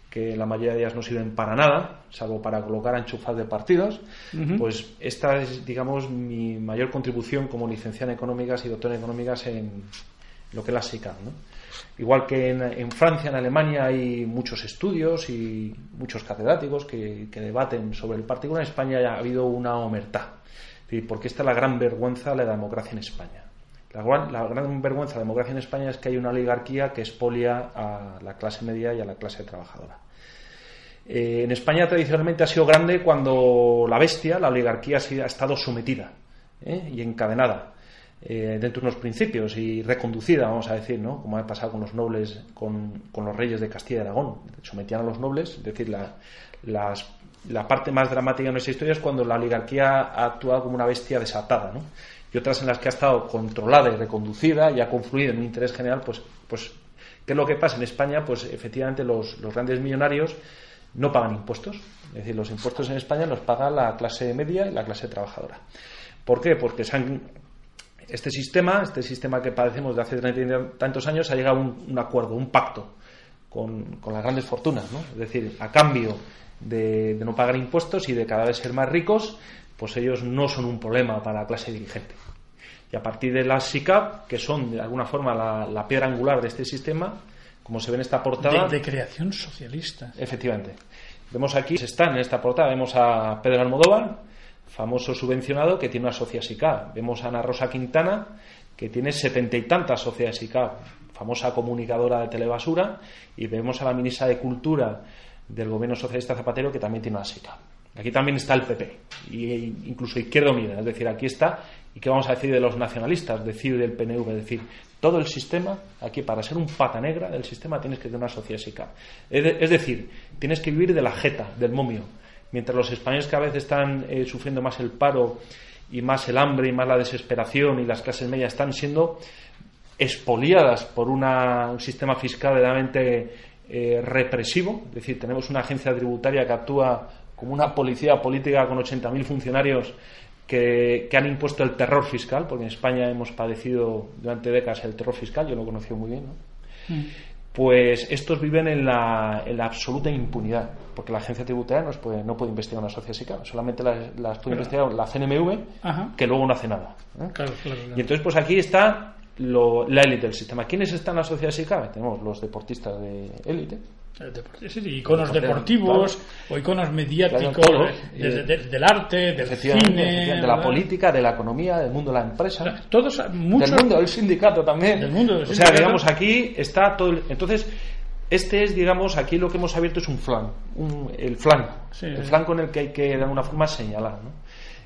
que la mayoría de ellas no sirven para nada, salvo para colocar enchufas de partidos, pues esta es, digamos, mi mayor contribución como licenciada en económicas y doctora en económicas en lo que es la SICAP, ¿no? Igual que en, Francia, en Alemania hay muchos estudios y muchos catedráticos que, debaten sobre el particular, en España ha habido una omertá. Porque esta es la gran vergüenza de la democracia en España. La gran, vergüenza de la democracia en España es que hay una oligarquía que expolia a la clase media y a la clase trabajadora. Eh, en España tradicionalmente ha sido grande cuando la bestia, la oligarquía, ha estado sometida ¿eh? y encadenada eh, dentro de unos principios y reconducida, vamos a decir, ¿no? como ha pasado con los nobles, con, los reyes de Castilla y Aragón. Sometían a los nobles, es decir, la, la parte más dramática de nuestra historia es cuando la oligarquía ha actuado como una bestia desatada. ¿no? y otras en las que ha estado controlada y reconducida y ha confluido en un interés general, pues, pues ¿qué es lo que pasa en España? Pues efectivamente los, grandes millonarios no pagan impuestos. Es decir, los impuestos en España los paga la clase media y la clase trabajadora. ¿Por qué? Porque este sistema, este sistema que padecemos de hace tantos años, ha llegado a un, acuerdo, un pacto con, con, las grandes fortunas. ¿no? Es decir, a cambio de, de, no pagar impuestos y de cada vez ser más ricos, pues ellos no son un problema para la clase dirigente. Y a partir de las SICAP, que son de alguna forma la, piedra angular de este sistema, como se ve en esta portada. De, creación socialista. Efectivamente. Vemos aquí, están en esta portada, vemos a Pedro Almodóvar, famoso subvencionado, que tiene una sociedad SICAP. Vemos a Ana Rosa Quintana, que tiene setenta y tantas sociedades SICAP, famosa comunicadora de telebasura. Y vemos a la ministra de Cultura del gobierno socialista Zapatero, que también tiene una SICAP. Aquí también está el PP, y incluso Izquierda Unida, es decir, aquí está, y qué vamos a decir de los nacionalistas, decir del PNV, es decir, todo el sistema, aquí para ser un pata negra del sistema tienes que tener una sociedad SICA. Es, decir, tienes que vivir de la jeta, del momio. Mientras los españoles cada vez están eh, sufriendo más el paro y más el hambre y más la desesperación y las clases medias están siendo expoliadas por un sistema fiscal realmente eh, represivo, es decir, tenemos una agencia tributaria que actúa como una policía política con 80.000 funcionarios que, han impuesto el terror fiscal, porque en España hemos padecido durante décadas el terror fiscal, yo lo conocí muy bien, mm. Pues estos viven en la, en la, absoluta impunidad, porque la agencia tributaria no puede, no puede investigar una sociedad SICAP, solamente las, puede investigar la CNMV, que luego no hace nada. y entonces, pues aquí está la élite del sistema. ¿Quiénes están en la sociedad SICAP? Tenemos los deportistas de élite, iconos deportivos o iconos mediáticos del arte, del cine, de la política, de la economía, del mundo de la empresa, todos muchos, del mundo del sindicato también. Del mundo o sea, digamos aquí está todo. entonces este es, digamos, aquí lo que hemos abierto es un flan, el flan, el flan con el que hay que de alguna forma señalar, ¿no?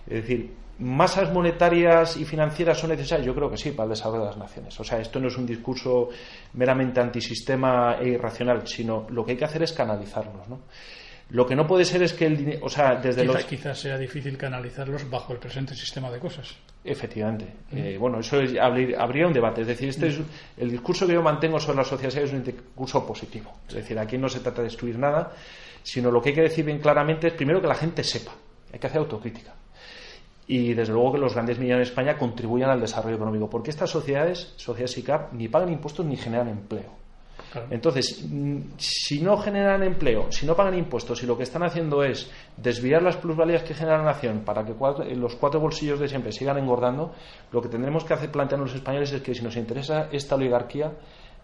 Es decir, ¿Masas monetarias y financieras son necesarias? Yo creo que sí, para el desarrollo de las naciones. O sea, esto no es un discurso meramente antisistema e irracional, sino lo que hay que hacer es canalizarlos. ¿no? Lo que no puede ser es que el dinero. O sea, desde los... Quizás sea difícil canalizarlos bajo el presente sistema de cosas. Efectivamente. Eh, bueno, eso habría un debate. Es decir, este es, el discurso que yo mantengo sobre la sociedad es un discurso positivo. Es decir, aquí no se trata de destruir nada, sino lo que hay que decir bien claramente es primero que la gente sepa. Hay que hacer autocrítica y desde luego que los grandes millones de España contribuyan al desarrollo económico, porque estas sociedades, sociedades SICAP, ni pagan impuestos ni generan empleo. Entonces, mm, si no generan empleo, si no pagan impuestos y lo que están haciendo es desviar las plusvalías que genera la nación para que los cuatro bolsillos de siempre sigan engordando, lo que tendremos que hacer plantear los españoles es que si nos interesa esta oligarquía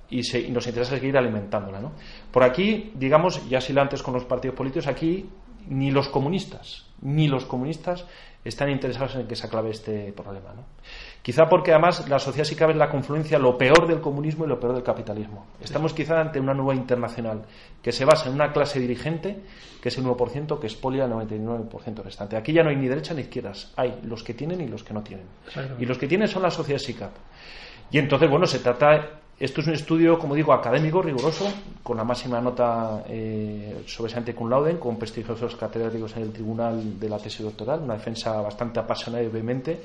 y, nos interesa seguir alimentándola. ¿no? Por aquí, digamos, ya si lo antes con los partidos políticos, aquí ni los comunistas, ni los comunistas están interesados en que se aclave este problema. ¿no? Quizá porque además la sociedad sí cabe en la confluencia lo peor del comunismo y lo peor del capitalismo. Estamos quizá ante una nueva internacional que se basa en una clase dirigente que es el 9% que expolia el 99% restante. Aquí ya no hay ni derecha ni izquierdas, hay los que tienen y los que no tienen. Y los que tienen son la sociedad SICAP. Y entonces, bueno, se trata esto es un estudio, como digo, académico, riguroso, con la máxima nota eh, sobresaliente cum laude, con prestigiosos catedráticos en el tribunal de la tesis doctoral, una defensa bastante apasionada y vehemente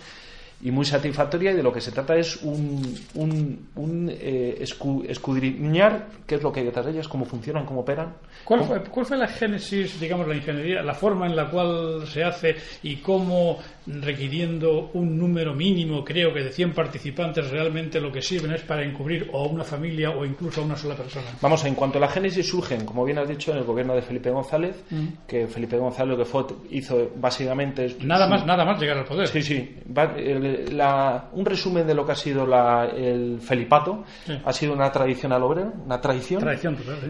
y muy satisfactoria y de lo que se trata es un, un, eh, escudriñar qué es lo que hay detrás de ellas, cómo funcionan, cómo operan. ¿Cuál fue, ¿Cuál fue la génesis, digamos, la ingeniería, la forma en la cual se hace y cómo requiriendo un número mínimo, creo que de 100 participantes, realmente lo que sirven es para encubrir o a una familia o incluso a una sola persona? Vamos, en cuanto a la génesis surgen, como bien has dicho, en el gobierno de Felipe González, mm. que Felipe González lo que fue, hizo básicamente... Nada más, nada más llegar al poder. Sí, sí un resumen de lo que ha sido el Felipato ha sido una tradición al obrero, una tradición,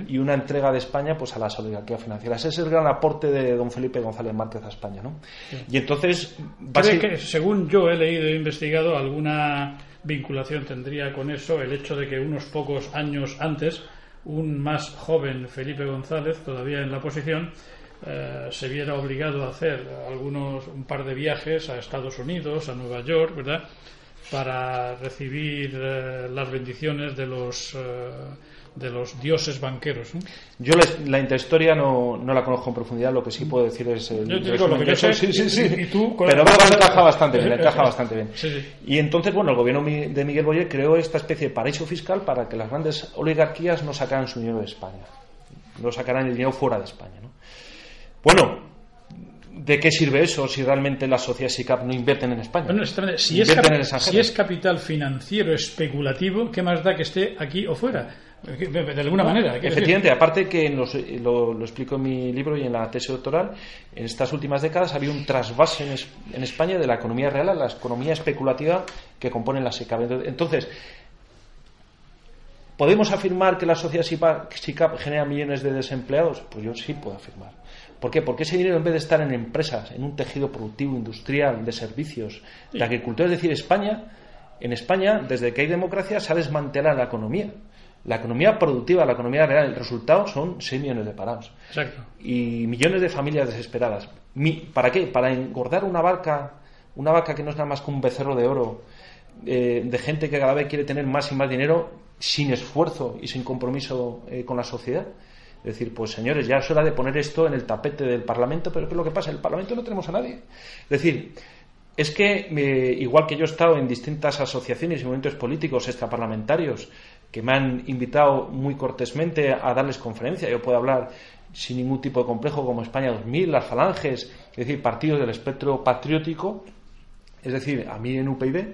y una entrega de España pues a las oligarquías financieras. Ese es el gran aporte de don Felipe González Márquez a España. ¿no? Y entonces. ¿Cree que, según yo he leído e investigado, alguna vinculación tendría con eso el hecho de que unos pocos años antes un más joven Felipe González, todavía en la posición, eh, se viera obligado a hacer algunos un par de viajes a Estados Unidos, a Nueva York, ¿verdad? para recibir eh, las bendiciones de los eh, de los dioses banqueros. Yo la, interhistoria no, no, la conozco en profundidad, lo que sí puedo decir es... El, yo digo lo que yo sé, sí, sí, sí. Y tú, Pero encaja bastante bien, encaja bastante bien. Y entonces, bueno, el gobierno de Miguel Boyer creó esta especie de paraíso fiscal para que las grandes oligarquías no sacaran su dinero de España, no sacaran el dinero fuera de España. ¿no? Bueno, ¿de qué sirve eso si realmente las sociedades SICAP no invierten en España? Bueno, si, es si, es capital financiero especulativo, ¿qué más da que esté aquí o fuera? De, alguna manera. Efectivamente, aparte que lo, explico en mi libro y en la tesis doctoral, en estas últimas décadas ha habido un trasvase en, España de la economía real a la economía especulativa que compone la SICAP. Entonces, ¿podemos afirmar que la sociedad SICAP genera millones de desempleados? Pues yo sí puedo afirmar. ¿Por qué? Porque ese dinero, en vez de estar en empresas, en un tejido productivo, industrial, de servicios, de agricultura, es decir, España, en España, desde que hay democracia, se ha desmantelado la economía. La economía productiva, la economía real, el resultado son 6 millones de parados. Exacto. Y millones de familias desesperadas. ¿Para qué? Para engordar una vaca, una vaca que no es nada más que un becerro de oro, eh, de gente que cada vez quiere tener más y más dinero sin esfuerzo y sin compromiso eh, con la sociedad. Decir, pues señores, ya es hora de poner esto en el tapete del Parlamento, pero ¿qué es lo que pasa? En el Parlamento no tenemos a nadie. Es decir, es que, eh, igual que yo he estado en distintas asociaciones y movimientos políticos extraparlamentarios que me han invitado muy cortésmente a darles conferencia. Yo puedo hablar sin ningún tipo de complejo como España 2000, las falanges, es decir, partidos del espectro patriótico, es decir, a mí en UPyD,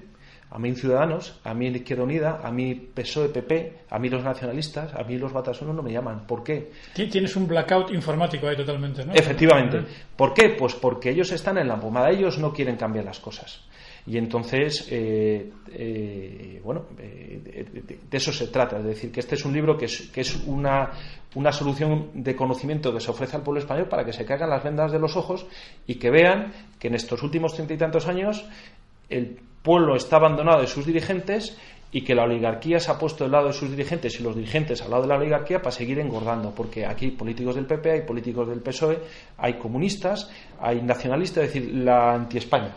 a mí Ciudadanos, a mí Izquierda Unida, a mí PSOE-PP, a mí los nacionalistas, a mí los batasunos no me llaman. ¿Por qué? Tienes un blackout informático ahí totalmente, ¿no? Efectivamente. ¿Por qué? Pues porque ellos están en la pomada, ellos no quieren cambiar las cosas. Y entonces, eh, eh, bueno, eh, de, eso se trata. Es decir, que este es un libro que es, que es una, una solución de conocimiento que se ofrece al pueblo español para que se caigan las vendas de los ojos y que vean que en estos últimos treinta y tantos años el pueblo está abandonado de sus dirigentes y que la oligarquía se ha puesto del lado de sus dirigentes y los dirigentes al lado de la oligarquía para seguir engordando, porque aquí hay políticos del PP, hay políticos del PSOE, hay comunistas, hay nacionalistas, es decir, la anti-España.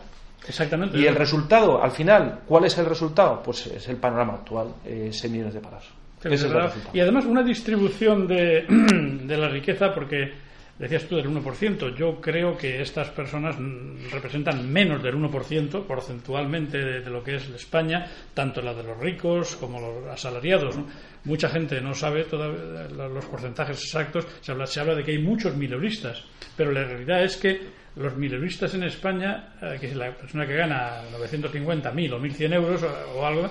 Exactamente. Y el resultado, al final, ¿cuál es el resultado? Pues es el panorama actual, eh, 6 millones de parados. y además una distribución de, de la riqueza, porque decías tú del 1%, yo creo que estas personas representan menos del 1% porcentualmente de, lo que es España, tanto la de los ricos como los asalariados. Mucha gente no sabe todavía los porcentajes exactos, se habla, se habla de que hay muchos mileuristas, pero la realidad es que los mileuristas en España, eh, que es la persona que gana 950, 1000 o 1100 euros o, algo,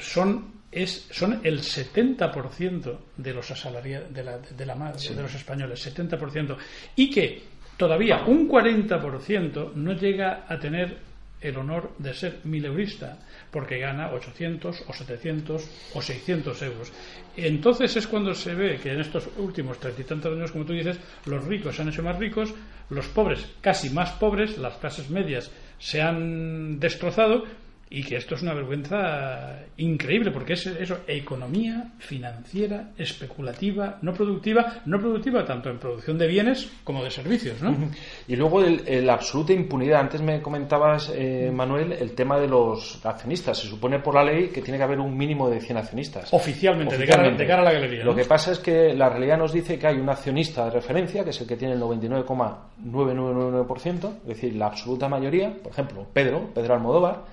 son es, son el 70% de los asalariados de la, de, la, de los españoles, 70%, y que todavía un 40% no llega a tener el honor de ser mileurista, porque gana 800 o 700 o 600 euros. Entonces es cuando se ve que en estos últimos treinta y tantos años, como tú dices, los ricos se han hecho más ricos, los pobres casi más pobres, las clases medias se han destrozado y que esto es una vergüenza increíble porque es eso, economía financiera, especulativa, no productiva, no productiva tanto en producción de bienes como de servicios. ¿no? Y luego la absoluta impunidad. Antes me comentabas, eh, Manuel, el tema de los accionistas. Se supone por la ley que tiene que haber un mínimo de 100 accionistas. Oficialmente, De, cara, a la galería. Lo que pasa es que la realidad nos dice que hay un accionista de referencia, que es el que tiene el 99,999%, es decir, la absoluta mayoría. Por ejemplo, Pedro, Pedro Almodóvar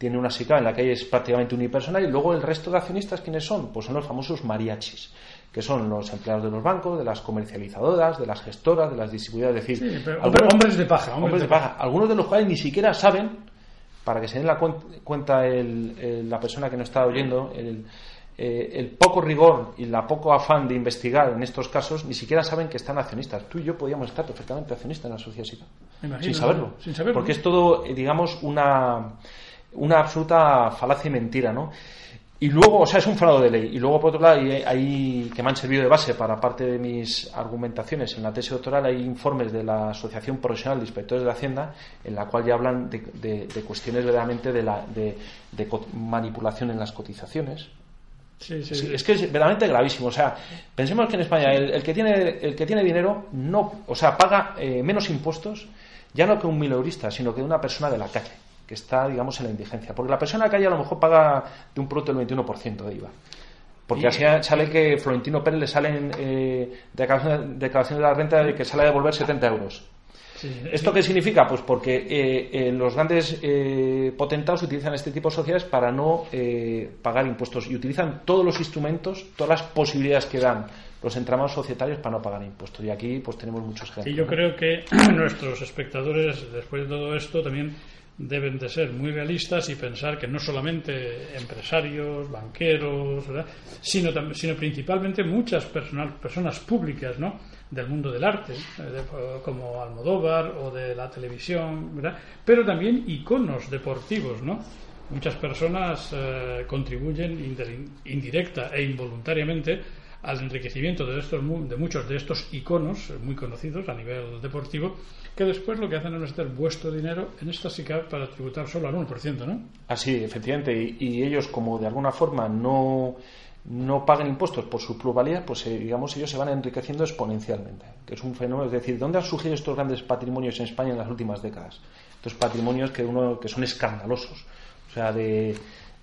tiene una SICA en la que es prácticamente unipersonal y luego el resto de accionistas, ¿quiénes son? Pues son los famosos mariachis, que son los empleados de los bancos, de las comercializadoras, de las gestoras, de las distribuidoras, es decir, hombres de paja, hombres, de, paja. algunos de los cuales ni siquiera saben, para que se den la cuenta la persona que nos está oyendo, el, eh, el poco rigor y la poco afán de investigar en estos casos, ni siquiera saben que están accionistas. Tú y yo podíamos estar perfectamente accionistas en la sociedad sin saberlo. Sin saberlo. Porque es todo, eh, digamos, una una absoluta falacia y mentira, ¿no? Y luego, o sea, es un fraude de ley. Y luego, por otro lado, hay, que me han servido de base para parte de mis argumentaciones en la tesis doctoral, hay informes de la Asociación Profesional de Inspectores de Hacienda, en la cual ya hablan de, cuestiones verdaderamente de, la, de, manipulación en las cotizaciones. Sí, sí, es que es verdaderamente gravísimo. O sea, pensemos que en España el, que, tiene, el que tiene dinero no, o sea, paga eh, menos impuestos, ya no que un mileurista, sino que una persona de la calle que está, digamos, en la indigencia. Porque la persona que calle a lo mejor paga de un producto el 21% de IVA. Porque así sale que Florentino Pérez le salen eh, declaraciones, de la renta de que sale a devolver 70 euros. ¿Esto qué significa? Pues porque eh, eh, los grandes eh, potentados utilizan este tipo de sociedades para no pagar impuestos y utilizan todos los instrumentos, todas las posibilidades que dan los entramados societarios para no pagar impuestos. Y aquí pues tenemos muchos ejemplos. Y yo creo que nuestros espectadores, después de todo esto, también deben de ser muy realistas y pensar que no solamente empresarios, banqueros, sino, sino principalmente muchas personas públicas ¿no? del mundo del arte, eh, como Almodóvar o de la televisión, pero también iconos deportivos. ¿no? Muchas personas eh, contribuyen indirecta e involuntariamente al enriquecimiento de, estos, de muchos de estos iconos muy conocidos a nivel deportivo, que después lo que hacen es meter vuestro dinero en esta SICAP para tributar solo al 1%, ¿no? Así, efectivamente, y, ellos como de alguna forma no no pagan impuestos por su pluralidad, pues eh, digamos ellos se van enriqueciendo exponencialmente, que es un fenómeno, es decir, ¿dónde han surgido estos grandes patrimonios en España en las últimas décadas? Estos patrimonios que uno que son escandalosos, o sea, de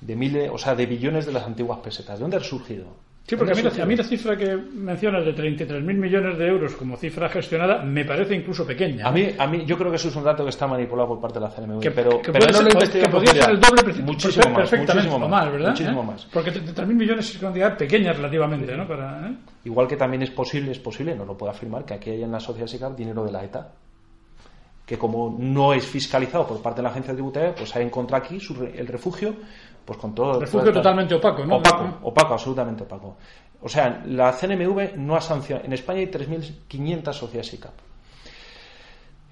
de miles, o sea, de billones de las antiguas pesetas. ¿De dónde han surgido? Sí, porque a mí, la cifra que mencionas de 33.000 millones de euros como cifra gestionada me parece incluso pequeña. A mí, a mí yo creo que eso es un dato que está manipulado por parte de la CNMV. Que, pero, que pero no lo ser, que podría ser el doble muchísimo más, perfectamente muchísimo más, ¿verdad? Muchísimo ¿Eh? más. Porque 33.000 millones es una cantidad pequeña relativamente, ¿no? Para, ¿eh? Igual que también es posible, es posible, no lo puedo afirmar, que aquí hay en la sociedad SICAP dinero de la ETA que como no es fiscalizado por parte de la agencia tributaria, pues ha encontrado aquí el refugio, pues con todo. Refugio totalmente opaco, ¿no? Opaco, opaco, absolutamente opaco. O sea, la CNMV no ha sancionado. En España hay 3.500 sociedades ICAP.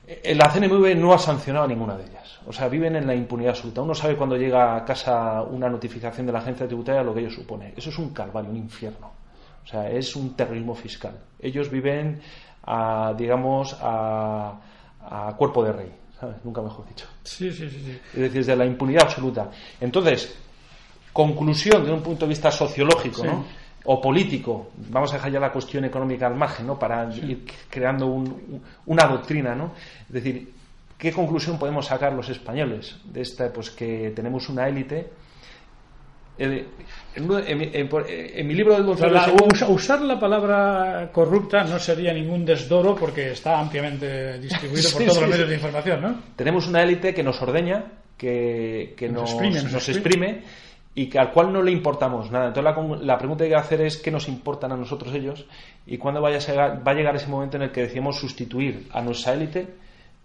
Eh, la CNMV no ha sancionado a ninguna de ellas. O sea, viven en la impunidad absoluta. Uno sabe cuando llega a casa una notificación de la agencia tributaria lo que ello supone. Eso es un calvario, un infierno. O sea, es un terrorismo fiscal. Ellos viven, a, digamos, a, cuerpo de rey. ¿sabes? Nunca mejor dicho. Sí, sí, sí, sí. Es decir, desde la impunidad absoluta. Entonces, conclusión de un punto de vista sociológico, ¿no? o político, vamos a dejar ya la cuestión económica al margen, ¿no? Para ir creando una doctrina, ¿no? Es decir, ¿qué conclusión podemos sacar los españoles de esta? Pues que tenemos una élite. Eh, en, mi libro del usar la palabra corrupta no sería ningún desdoro porque está ampliamente distribuido por todos los medios de información, ¿no? Tenemos una élite que nos ordeña, que, nos, nos, exprime y que al cual no le importamos nada. Entonces la, la, pregunta que hay que hacer es qué nos importan a nosotros ellos y cuándo vaya a llegar, va a llegar ese momento en el que decimos sustituir a nuestra élite,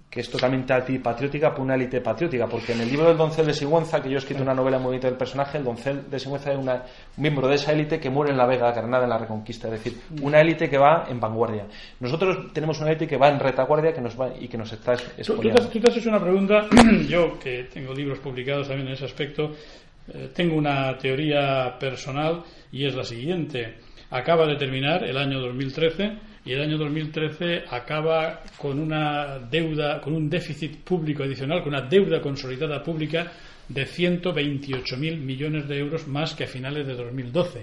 que es totalmente antipatriótica, por una élite patriótica, porque en el libro del doncel de Sigüenza, que yo he escrito una novela muy bonita del personaje, el doncel de Sigüenza es un miembro de esa élite que muere en la Vega Granada en la Reconquista, es decir, una élite que va en vanguardia. Nosotros tenemos una élite que va en retaguardia que nos va, y que nos está exponiendo. Tú, tú, te has hecho una pregunta, yo que tengo libros publicados también en ese aspecto, eh, tengo una teoría personal y es la siguiente. Acaba de terminar el año 2013 y el año 2013 acaba con una deuda, con un déficit público adicional, con una deuda consolidada pública de 128.000 millones de euros más que a finales de 2012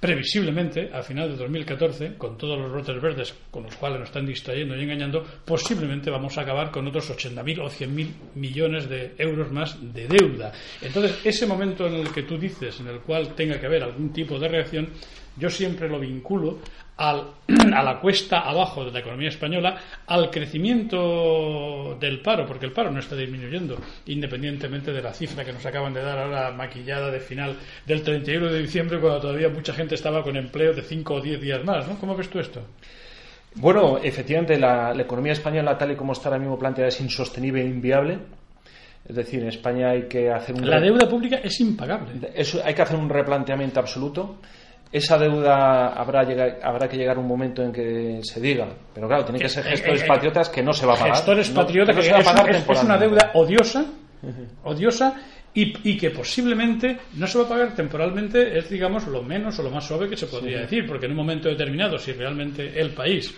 previsiblemente a final de 2014, con todos los brotes verdes con los cuales nos están distrayendo y engañando, posiblemente vamos a acabar con otros 80.000 o 100.000 millones de euros más de deuda. Entonces, ese momento en el que tú dices, en el cual tenga que haber algún tipo de reacción, yo siempre lo vinculo al, a la cuesta abajo de la economía española, al crecimiento del paro, porque el paro no está disminuyendo, independientemente de la cifra que nos acaban de dar ahora maquillada de final del 31 de diciembre, cuando todavía mucha gente estaba con empleo de 5 o 10 días más. ¿no? ¿Cómo ves tú esto? Bueno, efectivamente, la, economía española, tal y como está ahora mismo planteada, es insostenible e inviable. Es decir, en España hay que hacer un. La deuda pública es impagable. hay que hacer un replanteamiento absoluto esa deuda habrá, habrá que llegar un momento en que se diga, pero claro, tiene que ser eh, gestores eh, eh, patriotas que no se va a pagar. Gestores patriotas que, es, una deuda odiosa, odiosa y, que posiblemente no se va a pagar temporalmente es, digamos, lo menos o lo más suave que se podría decir, porque en un momento determinado, si realmente el país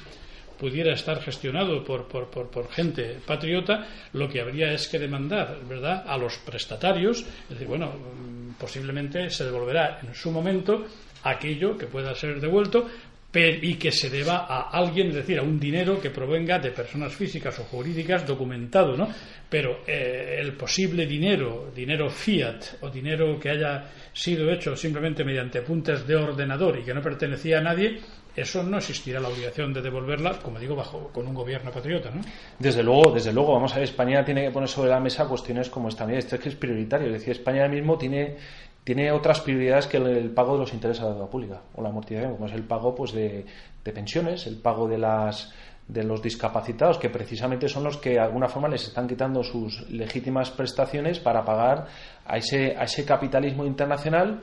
pudiera estar gestionado por, por, por, gente patriota, lo que habría es que demandar, ¿verdad?, a los prestatarios, es decir, bueno, mm, posiblemente se devolverá en su momento aquello que pueda ser devuelto, y que se deba a alguien, es decir, a un dinero que provenga de personas físicas o jurídicas documentado, ¿no? Pero eh, el posible dinero, dinero fiat o dinero que haya sido hecho simplemente mediante apuntes de ordenador y que no pertenecía a nadie, eso no existirá la obligación de devolverla, como digo, bajo con un gobierno patriota, ¿no? Desde luego, desde luego, vamos a ver, España tiene que poner sobre la mesa cuestiones como esta. Esto es que es prioritario, es decir, España ahora mismo tiene tiene otras prioridades que el, pago de los intereses de la deuda pública o la amortización, como es el pago pues de, pensiones, el pago de las de los discapacitados, que precisamente son los que de alguna forma les están quitando sus legítimas prestaciones para pagar a ese, a ese capitalismo internacional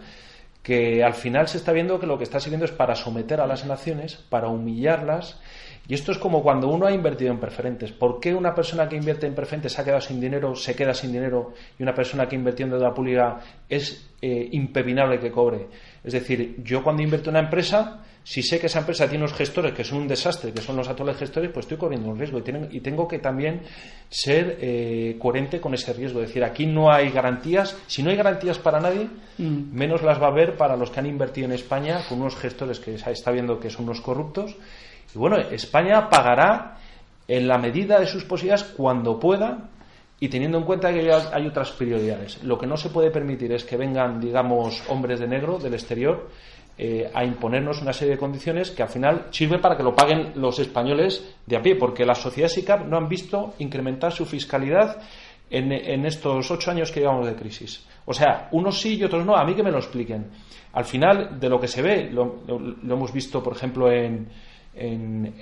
que al final se está viendo que lo que está sirviendo es para someter a las naciones, para humillarlas y esto es como cuando uno ha invertido en preferentes. ¿Por qué una persona que invierte en preferentes se ha quedado sin dinero, se queda sin dinero, y una persona que invirtió en deuda pública es eh, impepinable que cobre? Es decir, yo cuando invierto en una empresa, si sé que esa empresa tiene unos gestores que son un desastre, que son los actuales gestores, pues estoy corriendo un riesgo y, tengo que también ser eh, coherente con ese riesgo. Es decir, aquí no hay garantías. Si no hay garantías para nadie, mm. menos las va a haber para los que han invertido en España con unos gestores que se está viendo que son unos corruptos y bueno, España pagará en la medida de sus posibilidades cuando pueda y teniendo en cuenta que hay otras prioridades. Lo que no se puede permitir es que vengan, digamos, hombres de negro del exterior eh, a imponernos una serie de condiciones que al final sirve para que lo paguen los españoles de a pie, porque las sociedades SICAP no han visto incrementar su fiscalidad en, estos ocho años que llevamos de crisis. O sea, unos sí y otros no. A mí que me lo expliquen. Al final, de lo que se ve, lo hemos visto, por ejemplo, en, en,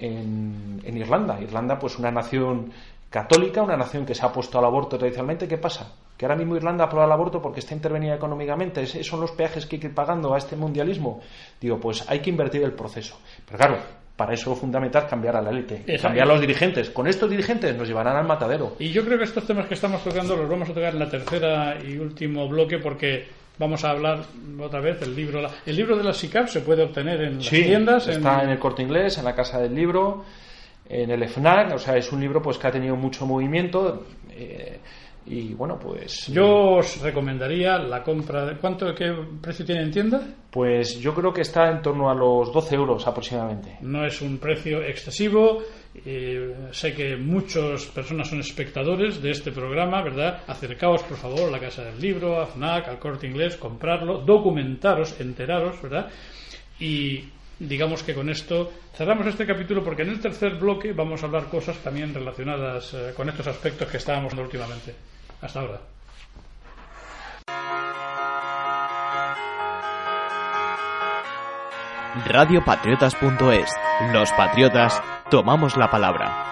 en, Irlanda. Irlanda, pues una nación católica, una nación que se ha puesto al aborto tradicionalmente. ¿Qué pasa? Que ahora mismo Irlanda aprueba el aborto porque está intervenida económicamente. Esos son los peajes que hay que ir pagando a este mundialismo. Digo, pues hay que invertir el proceso. Pero claro, para eso es fundamental cambiar a la élite, cambiar a los dirigentes. Con estos dirigentes nos llevarán al matadero. Y yo creo que estos temas que estamos tocando los vamos a tocar en la tercera y último bloque porque vamos a hablar otra vez del libro. El libro de la SICAP se puede obtener en las tiendas. Está en... el corte inglés, en la casa del libro, en el FNAC. O sea, es un libro pues que ha tenido mucho movimiento. Eh, y bueno, pues. Yo os recomendaría la compra. De, ¿Cuánto, qué precio tiene en tienda? Pues yo creo que está en torno a los 12 euros aproximadamente. No es un precio excesivo. Eh, sé que muchas personas son espectadores de este programa, ¿verdad? Acercaos, por favor, a la Casa del Libro, a FNAC, al Corte Inglés, comprarlo, documentaros, enteraros, ¿verdad? Y digamos que con esto cerramos este capítulo porque en el tercer bloque vamos a hablar cosas también relacionadas eh, con estos aspectos que estábamos viendo últimamente. Hasta ahora. Radiopatriotas.es Los patriotas tomamos la palabra.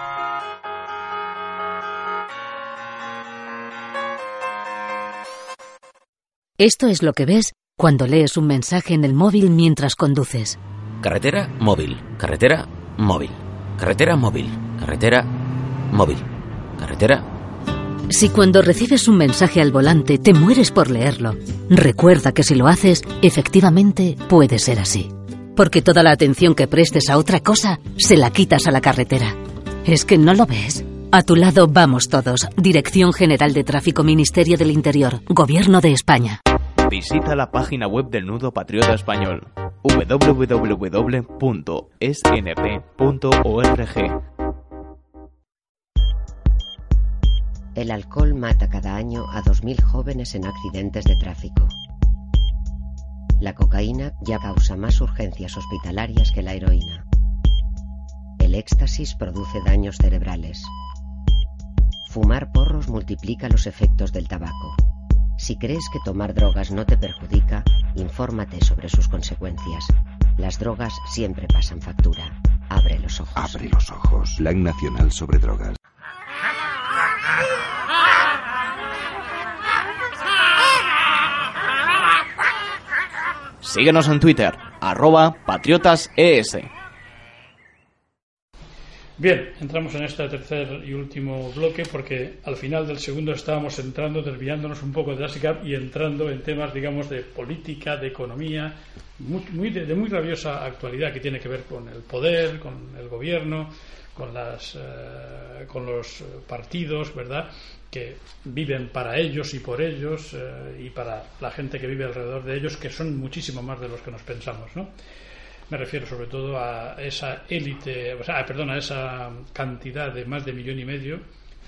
Esto es lo que ves cuando lees un mensaje en el móvil mientras conduces. Carretera móvil, carretera móvil, carretera móvil, carretera móvil, carretera si cuando recibes un mensaje al volante te mueres por leerlo, recuerda que si lo haces, efectivamente puede ser así. Porque toda la atención que prestes a otra cosa, se la quitas a la carretera. ¿Es que no lo ves? A tu lado vamos todos. Dirección General de Tráfico Ministerio del Interior, Gobierno de España. Visita la página web del Nudo Patriota Español www.snp.org El alcohol mata cada año a 2.000 jóvenes en accidentes de tráfico. La cocaína ya causa más urgencias hospitalarias que la heroína. El éxtasis produce daños cerebrales. Fumar porros multiplica los efectos del tabaco. Si crees que tomar drogas no te perjudica, infórmate sobre sus consecuencias. Las drogas siempre pasan factura. Abre los ojos. Abre los ojos. Plan Nacional sobre Drogas. Síguenos en Twitter, arroba patriotasES. Bien, entramos en este tercer y último bloque porque al final del segundo estábamos entrando, desviándonos un poco de ASICAP y entrando en temas, digamos, de política, de economía, muy, de, muy rabiosa actualidad que tiene que ver con el poder, con el gobierno, con, las, eh, con los partidos, ¿verdad? que viven para ellos y por ellos eh, y para la gente que vive alrededor de ellos, que son muchísimo más de los que nos pensamos, ¿no? Me refiero sobre todo a esa élite, o sea, perdón, a esa cantidad de más de millón y medio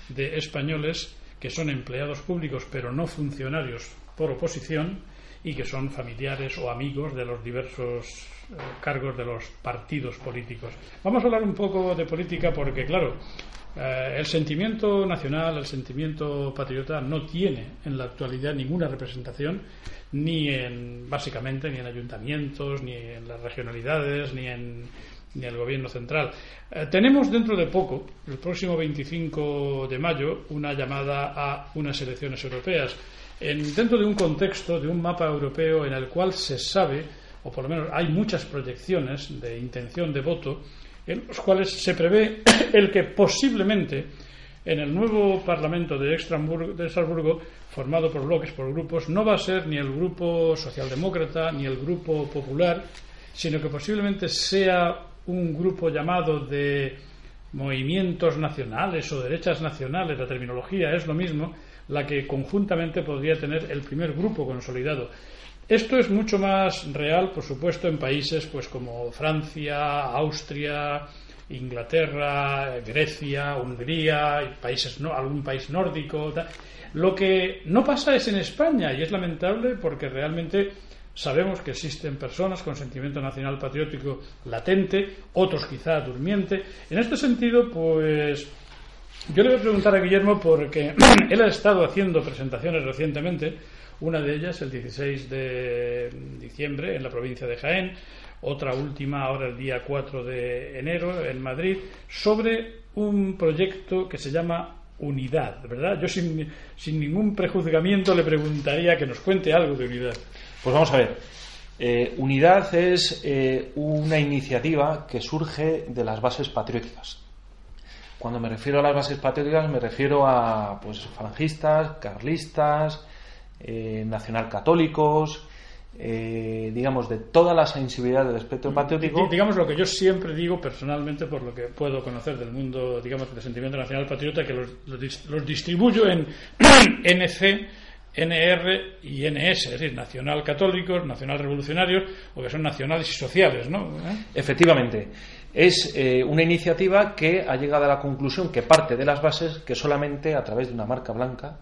de españoles que son empleados públicos pero no funcionarios por oposición y que son familiares o amigos de los diversos eh, cargos de los partidos políticos. Vamos a hablar un poco de política porque, claro, eh, el sentimiento nacional, el sentimiento patriota no tiene en la actualidad ninguna representación ni en, básicamente, ni en ayuntamientos, ni en las regionalidades, ni en, ni el gobierno central. Eh, tenemos dentro de poco, el próximo 25 de mayo, una llamada a unas elecciones europeas, en, dentro de un contexto, de un mapa europeo en el cual se sabe, o por lo menos hay muchas proyecciones de intención de voto, en los cuales se prevé el que posiblemente en el nuevo Parlamento de, de Estrasburgo, formado por bloques, por grupos, no va a ser ni el grupo socialdemócrata ni el grupo popular, sino que posiblemente sea un grupo llamado de movimientos nacionales o derechas nacionales, la terminología es lo mismo, la que conjuntamente podría tener el primer grupo consolidado. Esto es mucho más real, por supuesto, en países pues como Francia, Austria, Inglaterra, Grecia, Hungría, países, no, algún país nórdico. Lo que no pasa es en España y es lamentable porque realmente sabemos que existen personas con sentimiento nacional patriótico latente, otros quizá durmiente. En este sentido, pues yo le voy a preguntar a Guillermo porque él ha estado haciendo presentaciones recientemente, una de ellas el 16 de diciembre en la provincia de Jaén, otra última ahora el día 4 de enero en Madrid, sobre un proyecto que se llama Unidad, ¿verdad? Yo sin, ningún prejuzgamiento le preguntaría que nos cuente algo de Unidad. Pues vamos a ver. Eh, unidad es eh, una iniciativa que surge de las bases patrióticas. Cuando me refiero a las bases patrióticas me refiero a pues falangistas, carlistas, eh, nacionalcatólicos, eh, digamos, de toda la sensibilidad del espectro patriótico. Digamos lo que yo siempre digo personalmente, por lo que puedo conocer del mundo, digamos, del sentimiento nacional patriota, que los, los, distribuyo en NC, NR y NS, es decir, nacional católicos, nacional revolucionarios, o que son nacionales y sociales, ¿no? ¿Eh? Efectivamente. Es eh, una iniciativa que ha llegado a la conclusión que parte de las bases que solamente a través de una marca blanca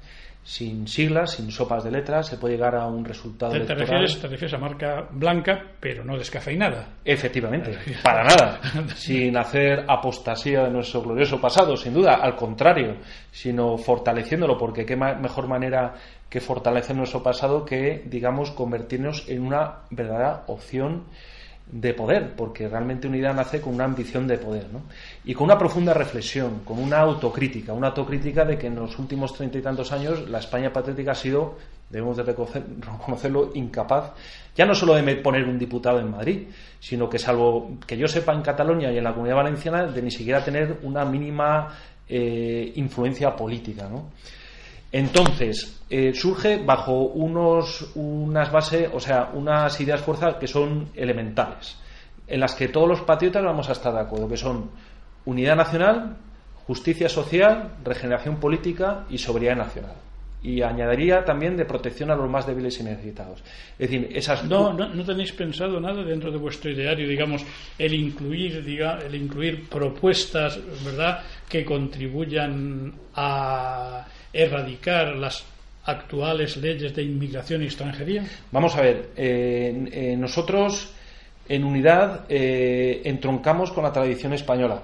sin siglas, sin sopas de letras, se puede llegar a un resultado ¿Te, refieres, te refieres a marca blanca, pero no descafeinada? Efectivamente, para nada. sin hacer apostasía de nuestro glorioso pasado, sin duda, al contrario, sino fortaleciéndolo, porque qué mejor manera que fortalecer nuestro pasado que, digamos, convertirnos en una verdadera opción de poder, porque realmente unidad nace con una ambición de poder, ¿no? Y con una profunda reflexión, con una autocrítica, una autocrítica de que en los últimos treinta y tantos años la España patriótica ha sido, debemos de reconocerlo, incapaz, ya no solo de poner un diputado en Madrid, sino que salvo que yo sepa en Cataluña y en la Comunidad Valenciana, de ni siquiera tener una mínima eh, influencia política, ¿no? Entonces, eh, surge bajo unos, unas bases, o sea, unas ideas fuerzas que son elementales, en las que todos los patriotas vamos a estar de acuerdo, que son unidad nacional, justicia social, regeneración política y soberanía nacional. Y añadiría también de protección a los más débiles y necesitados. Es decir, esas no, no, no tenéis pensado nada dentro de vuestro ideario, digamos, el incluir, diga, el incluir propuestas, ¿verdad?, que contribuyan a erradicar las actuales leyes de inmigración y extranjería? Vamos a ver, eh, nosotros en unidad eh, entroncamos con la tradición española.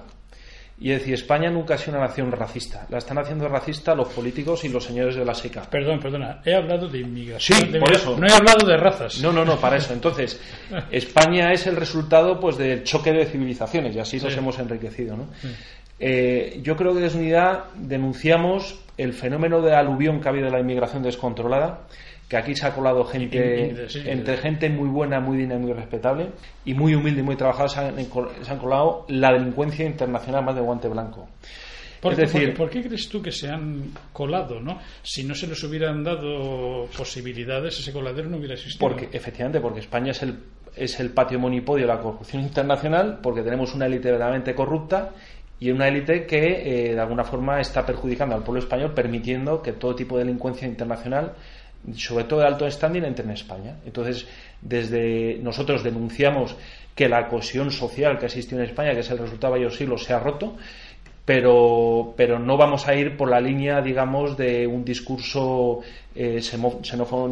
Y es decir, España nunca ha sido una nación racista. La están haciendo racista los políticos y los señores de la SECA. Perdón, perdona. He hablado de inmigración. Sí, por eso. No he hablado de razas. No, no, no, para eso. Entonces, España es el resultado pues del choque de civilizaciones y así nos hemos enriquecido. ¿no? Eh, yo creo que desde Unidad denunciamos el fenómeno de aluvión que ha habido de la inmigración descontrolada, que aquí se ha colado gente, entre gente muy buena, muy digna y muy respetable, y muy humilde y muy trabajadora, se han, se han colado la delincuencia internacional más de guante blanco. ¿Por, decir, ¿por, qué crees tú que se han colado? ¿no? Si no se les hubieran dado posibilidades, ese coladero no hubiera existido. Porque, efectivamente, porque España es el, es el patio monipodio de la corrupción internacional, porque tenemos una élite verdaderamente corrupta y una élite que eh, de alguna forma está perjudicando al pueblo español, permitiendo que todo tipo de delincuencia internacional, sobre todo de alto standing, entre en España. Entonces, desde nosotros denunciamos que la cohesión social que existió en España, que es el resultado de varios siglos, se ha roto pero, pero no vamos a ir por la línea, digamos, de un discurso eh, xenófobo,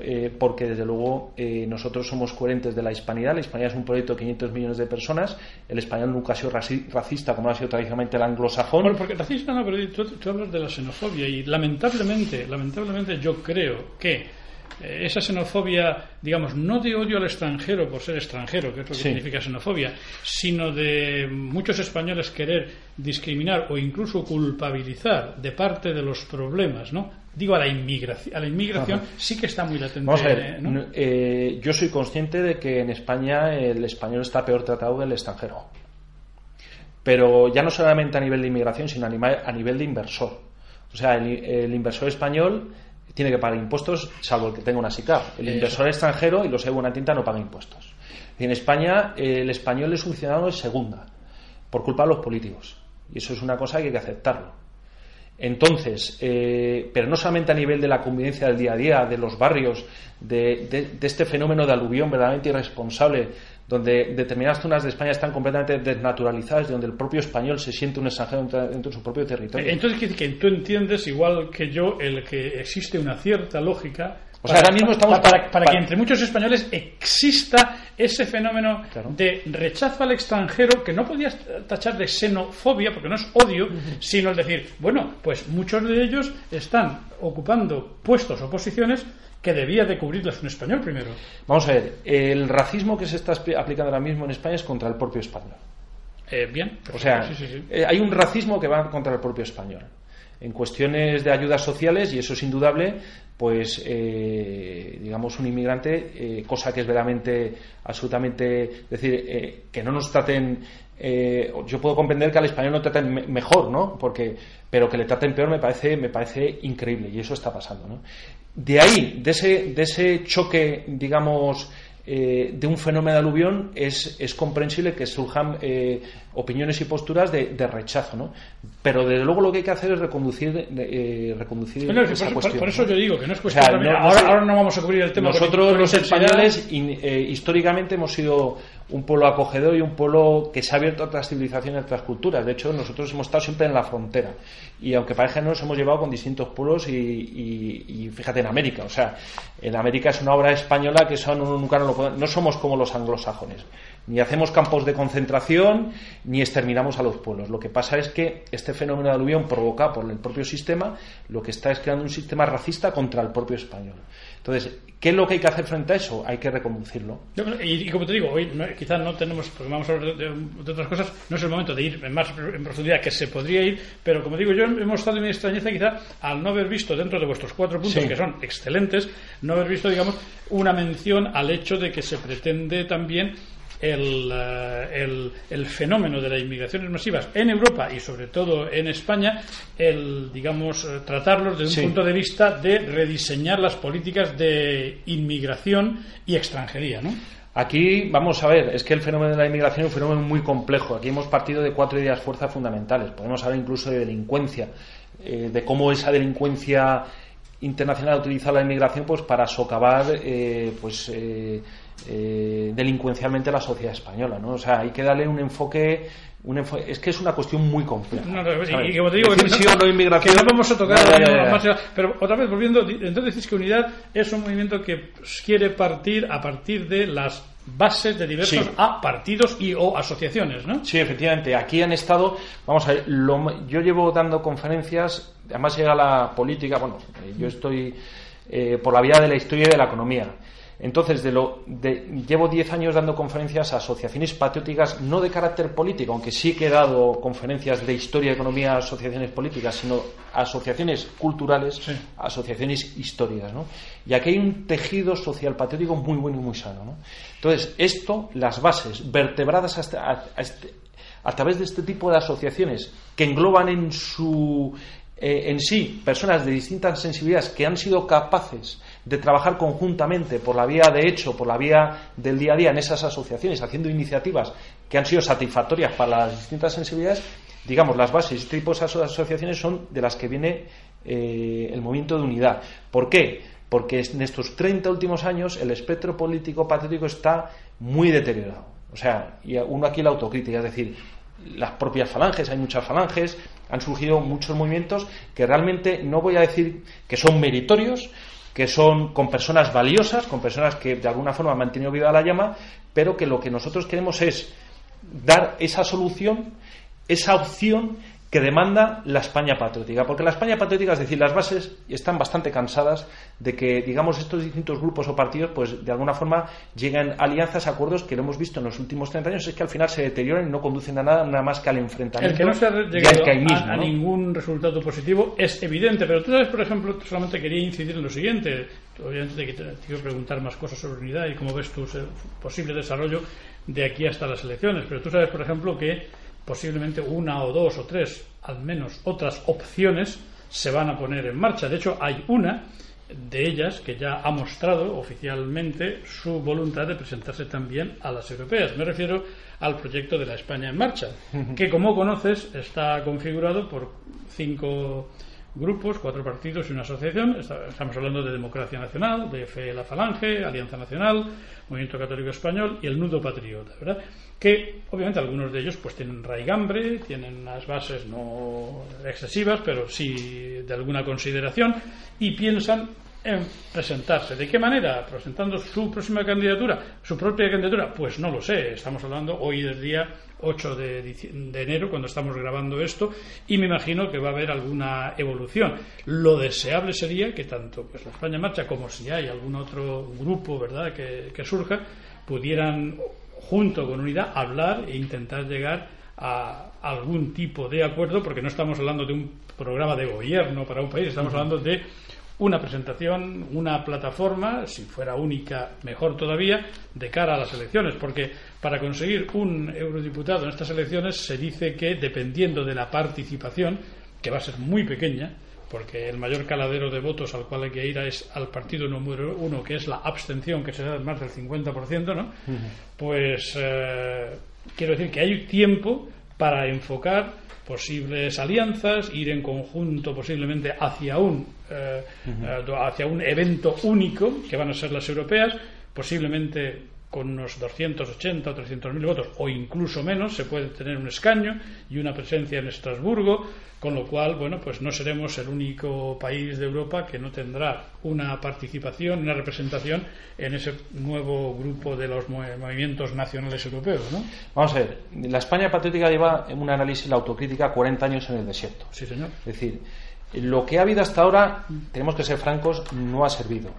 eh, porque desde luego eh, nosotros somos coherentes de la hispanidad. La hispanidad es un proyecto de 500 millones de personas. El español nunca ha sido racista como ha sido tradicionalmente el anglosajón. Bueno, porque racista no, pero tú, hablas de la xenofobia y lamentablemente, lamentablemente yo creo que esa xenofobia, digamos, no de odio al extranjero por ser extranjero, que es lo que significa xenofobia, sino de muchos españoles querer discriminar o incluso culpabilizar de parte de los problemas, ¿no? Digo, a la inmigración, a la inmigración sí que está muy latente. Vamos a ver, eh, yo soy consciente de que en España el español está peor tratado que el extranjero. Pero ya no solamente a nivel de inmigración, sino a nivel de inversor. O sea, el inversor español tiene que pagar impuestos, salvo el que tenga una SICAP. El inversor extranjero y los de buena tinta no paga impuestos. en España, el español es un ciudadano de segunda, por culpa de los políticos. Y eso es una cosa que hay que aceptarlo. Entonces, eh, pero no solamente a nivel de la convivencia del día a día, de los barrios, de, de este fenómeno de aluvión verdaderamente irresponsable donde determinadas zonas de España están completamente desnaturalizadas y donde el propio español se siente un extranjero dentro, de su propio territorio. Entonces, que tú entiendes, igual que yo, el que existe una cierta lógica o sea, ahora mismo estamos para, para, que entre muchos españoles exista ese fenómeno de rechazo al extranjero que no podías tachar de xenofobia, porque no es odio, sino el decir, bueno, pues muchos de ellos están ocupando puestos o posiciones que debía de cubrirlas un español primero. Vamos a ver, el racismo que se está aplicando ahora mismo en España es contra el propio español. Eh, bien. O sea, eh, hay un racismo que va contra el propio español. En cuestiones de ayudas sociales, y eso es indudable, pues eh, digamos un inmigrante, cosa que es verdaderamente absolutamente, decir, que no nos traten yo puedo comprender que al español no traten mejor, ¿no? Porque, pero que le traten peor me parece, me parece increíble y eso está pasando, ¿no? De ahí, de ese, de ese choque, digamos, eh, de un fenómeno de aluvión es, es comprensible que surjan eh, opiniones y posturas de, rechazo, ¿no? Pero desde luego lo que hay que hacer es reconducir, eh, reconducir esa por, cuestión. Por, eso yo digo que no es cuestión. ahora, no vamos a cubrir el tema. Nosotros los españoles históricamente hemos sido un pueblo acogedor y un pueblo que se ha abierto a otras civilizaciones, a otras culturas. De hecho, nosotros hemos estado siempre en la frontera. Y aunque parezca no, nos hemos llevado con distintos pueblos y, fíjate en América. O sea, en América es una obra española que eso nunca no lo No somos como los anglosajones. Ni hacemos campos de concentración, ni exterminamos a los pueblos. Lo que pasa es que este fenómeno de aluvión provocado por el propio sistema, lo que está es creando un sistema racista contra el propio español. Entonces, ¿qué es lo que hay que hacer frente a eso? Hay que reconducirlo. Y, como te digo, hoy quizás no tenemos, porque vamos a hablar de, otras cosas, no es el momento de ir más en profundidad, que se podría ir, pero como digo, yo hemos estado en mi extrañeza quizá al no haber visto dentro de vuestros cuatro puntos, que son excelentes, no haber visto, digamos, una mención al hecho de que se pretende también eh, el, el, fenómeno de las inmigraciones masivas en Europa y sobre todo en España, el, digamos, eh, tratarlos desde un punto de vista de rediseñar las políticas de inmigración y extranjería, ¿no? Aquí, vamos a ver, es que el fenómeno de la inmigración es un fenómeno muy complejo. Aquí hemos partido de cuatro ideas fuerzas fundamentales. Podemos hablar incluso de delincuencia, eh, de cómo esa delincuencia internacional utiliza la inmigración pues para socavar pues eh, delincuencialmente la sociedad española, ¿no? O sea, hay que darle un enfoque, un es que es una cuestión muy compleja. y, como te digo, que no, vamos a tocar, pero otra vez volviendo, entonces dices que Unidad es un movimiento que quiere partir a partir de las bases de diversos a partidos y o asociaciones, ¿no? Sí, efectivamente. Aquí han estado, vamos a ver, yo llevo dando conferencias, además llega la política, bueno, yo estoy eh, por la vía de la historia y de la economía. Entonces, de lo, de, llevo 10 años dando conferencias a asociaciones patrióticas, no de carácter político, aunque sí que he dado conferencias de historia, economía, a asociaciones políticas, sino a asociaciones culturales, asociaciones históricas. ¿no? Y aquí hay un tejido social patriótico muy bueno y muy sano. ¿no? Entonces, esto, las bases vertebradas hasta, este, a través de este tipo de asociaciones que engloban en su eh, en sí personas de distintas sensibilidades que han sido capaces de trabajar conjuntamente por la vía de hecho, por la vía del día a día en esas asociaciones, haciendo iniciativas que han sido satisfactorias para las distintas sensibilidades, digamos, las bases de este tipo de asociaciones son de las que viene eh, el movimiento de unidad. ¿Por qué? Porque en estos 30 últimos años el espectro político patriótico está muy deteriorado. O sea, y uno aquí la autocrítica, es decir, las propias falanges, hay muchas falanges, han surgido muchos movimientos que realmente no voy a decir que son meritorios, que son con personas valiosas, con personas que de alguna forma han mantenido viva la llama, pero que lo que nosotros queremos es dar esa solución, esa opción que demanda la España patriótica. Porque la España patriótica, es decir, las bases están bastante cansadas de que, digamos, estos distintos grupos o partidos, pues de alguna forma lleguen alianzas, acuerdos que lo hemos visto en los últimos 30 años, es que al final se deterioran y no conducen a nada, nada más que al enfrentamiento. El que no se ha llegado a, ningún resultado positivo es evidente, pero tú sabes, por ejemplo, solamente quería incidir en lo siguiente. Obviamente te, quiero preguntar más cosas sobre unidad y cómo ves tu posible desarrollo de aquí hasta las elecciones, pero tú sabes, por ejemplo, que posiblemente una o dos o tres, al menos otras opciones, se van a poner en marcha. De hecho, hay una de ellas que ya ha mostrado oficialmente su voluntad de presentarse también a las europeas. Me refiero al proyecto de la España en marcha, que como conoces está configurado por cinco grupos, cuatro partidos y una asociación. Estamos hablando de Democracia Nacional, de Fe la Falange, Alianza Nacional, Movimiento Católico Español y el Nudo Patriota, ¿verdad? Que obviamente algunos de ellos pues tienen raigambre, tienen unas bases no excesivas, pero sí de alguna consideración y piensan en presentarse. ¿De qué manera? Presentando su próxima candidatura, su propia candidatura. Pues no lo sé. Estamos hablando hoy del día 8 de, enero, cuando estamos grabando esto, y me imagino que va a haber alguna evolución. Lo deseable sería que tanto pues, la España Marcha como si hay algún otro grupo verdad que, que surja, pudieran, junto con Unidad, hablar e intentar llegar a algún tipo de acuerdo, porque no estamos hablando de un programa de gobierno para un país, estamos hablando de una presentación, una plataforma, si fuera única, mejor todavía, de cara a las elecciones, porque para conseguir un eurodiputado en estas elecciones se dice que dependiendo de la participación, que va a ser muy pequeña, porque el mayor caladero de votos al cual hay que ir es al partido número uno, que es la abstención, que será más del 50%, ¿no? Pues eh, quiero decir que hay tiempo para enfocar posibles alianzas, ir en conjunto posiblemente hacia un, eh, eh, hacia un evento único, que van a ser las europeas, posiblemente con unos 280 o 300 mil votos o incluso menos se puede tener un escaño y una presencia en Estrasburgo con lo cual bueno pues no seremos el único país de Europa que no tendrá una participación una representación en ese nuevo grupo de los movimientos nacionales europeos ¿no? vamos a ver la España patriótica lleva en un análisis la autocrítica 40 años en el desierto. Sí señor. Es decir lo que ha habido hasta ahora tenemos que ser francos no ha servido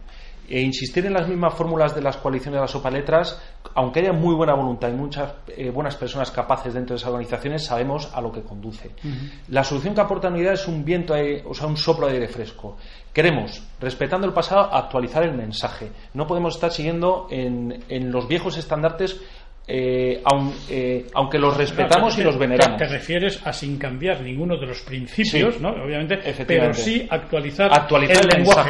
e insistir en las mismas fórmulas de las coaliciones de las sopaletras, aunque haya muy buena voluntad y muchas eh, buenas personas capaces dentro de esas organizaciones, sabemos a lo que conduce. La solución que aporta unidad es un viento, o sea, un soplo de aire fresco. Queremos, respetando el pasado, actualizar el mensaje. No podemos estar siguiendo en, en los viejos estandartes eh, eh, aunque los respetamos y los veneramos. Te refieres a sin cambiar ninguno de los principios, ¿no? Obviamente, pero sí actualizar,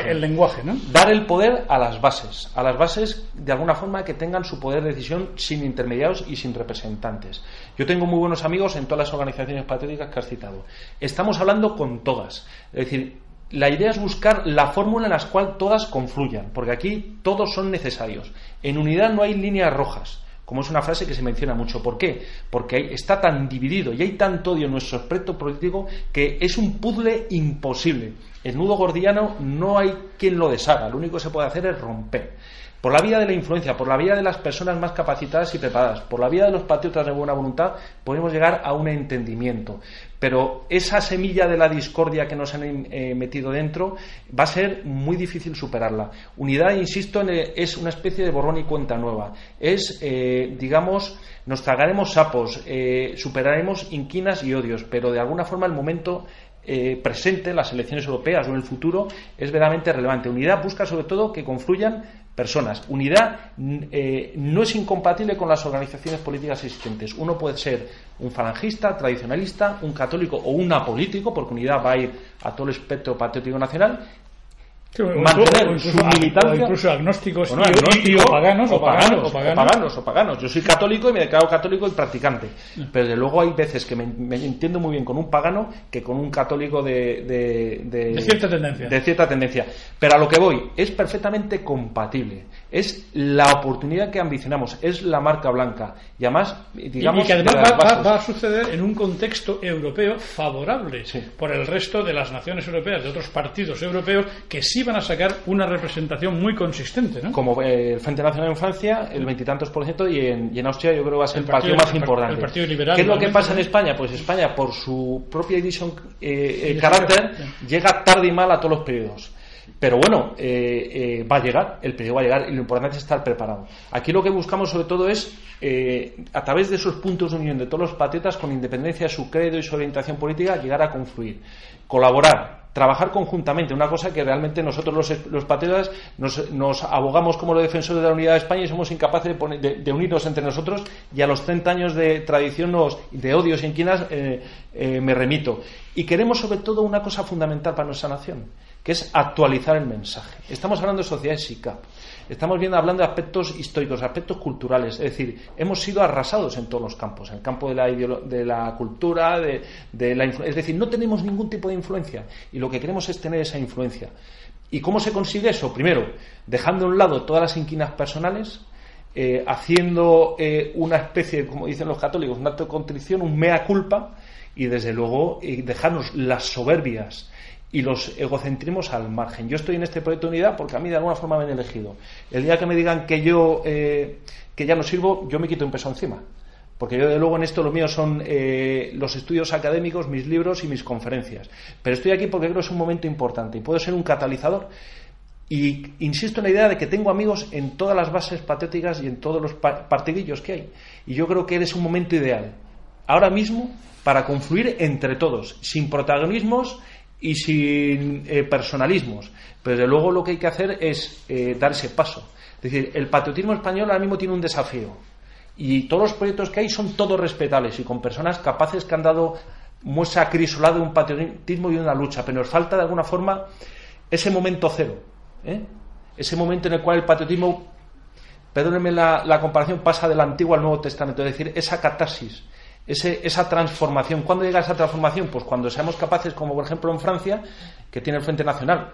el, lenguaje, ¿no? Dar el poder a las bases, a las bases de alguna forma que tengan su poder de decisión sin intermediarios y sin representantes. Yo tengo muy buenos amigos en todas las organizaciones patrióticas que has citado. Estamos hablando con todas. Es decir, la idea es buscar la fórmula en la cual todas confluyan, porque aquí todos son necesarios. En unidad no hay líneas rojas como es una frase que se menciona mucho. ¿Por qué? Porque está tan dividido y hay tanto odio en nuestro aspecto político que es un puzzle imposible el nudo gordiano no hay quien lo deshaga, lo único que se puede hacer es romper. Por la vía de la influencia, por la vía de las personas más capacitadas y preparadas, por la vía de los patriotas de buena voluntad, podemos llegar a un entendimiento. Pero esa semilla de la discordia que nos han eh, metido dentro va a ser muy difícil superarla. Unidad, insisto, es una especie de borrón y cuenta nueva. Es, eh, digamos, nos tragaremos sapos, eh, superaremos inquinas y odios, pero de alguna forma el momento presente, las elecciones europeas o en el futuro, es verdaderamente relevante. Unidad busca sobre todo que confluyan personas. Unidad eh, no es incompatible con las organizaciones políticas existentes. Uno puede ser un falangista, tradicionalista, un católico o un apolítico, porque unidad va a ir a todo el espectro patriótico nacional, mantener su militancia. incluso agnósticos, o, paganos, o, paganos, o, paganos, Yo soy católico y me declaro católico y practicante. Pero de luego hay veces que me, entiendo muy bien con un pagano que con un católico de, de, cierta tendencia. De cierta tendencia. Pero a lo que voy, es perfectamente compatible. Es la oportunidad que ambicionamos, es la marca blanca. Y además, digamos. Y que además va, a suceder en un contexto europeo favorable por el resto de las naciones europeas, de otros partidos europeos que sí van a sacar una representación muy consistente, ¿no? Como eh, el Frente Nacional en Francia, el veintitantos por ciento, y en, Austria yo creo que va a ser el, partido, más importante. El Partido Liberal. ¿Qué es lo que pasa en España? Pues España, por su propia edición, eh, eh carácter, llega tarde y mal a todos los periodos. Pero bueno, eh, va a llegar, el periodo va a llegar y lo importante es estar preparado. Aquí lo que buscamos sobre todo es, a través de esos puntos de unión de todos los patriotas, con independencia de su credo y su orientación política, llegar a confluir, colaborar, trabajar conjuntamente, una cosa que realmente nosotros los, los patriotas nos, abogamos como los defensores de la unidad de España y somos incapaces de, unirnos entre nosotros y a los 30 años de tradición de odios y inquinas eh, eh, me remito. Y queremos sobre todo una cosa fundamental para nuestra nación, que es actualizar el mensaje. Estamos hablando de sociedades SICAP. Estamos viendo hablando de aspectos históricos, aspectos culturales, es decir, hemos sido arrasados en todos los campos, en el campo de la, de la cultura, de, la es decir, no tenemos ningún tipo de influencia y lo que queremos es tener esa influencia. ¿Y cómo se consigue eso? Primero, dejando a un lado todas las inquinas personales, eh, haciendo eh, una especie, como dicen los católicos, un acto de contrición, un mea culpa, y desde luego eh, dejarnos las soberbias y los egocentrismos al margen. Yo estoy en este proyecto de unidad porque a mí de alguna forma me han elegido. El día que me digan que yo eh, que ya no sirvo, yo me quito un peso encima. Porque yo, de luego, en esto lo mío son eh, los estudios académicos, mis libros y mis conferencias. Pero estoy aquí porque creo que es un momento importante y puedo ser un catalizador. Y insisto en la idea de que tengo amigos en todas las bases patéticas y en todos los partidillos que hay. Y yo creo que eres un momento ideal. Ahora mismo, para confluir entre todos, sin protagonismos y sin eh, personalismos. Pero desde luego lo que hay que hacer es eh, dar ese paso. Es decir, el patriotismo español ahora mismo tiene un desafío. Y todos los proyectos que hay son todos respetables y con personas capaces que han dado muestra acrisolada de un patriotismo y de una lucha. Pero nos falta de alguna forma ese momento cero. ¿eh? Ese momento en el cual el patriotismo, perdónenme la, la comparación, pasa del Antiguo al Nuevo Testamento. Es decir, esa catarsis esa transformación. ¿Cuándo llega esa transformación? Pues cuando seamos capaces, como por ejemplo en Francia, que tiene el Frente Nacional,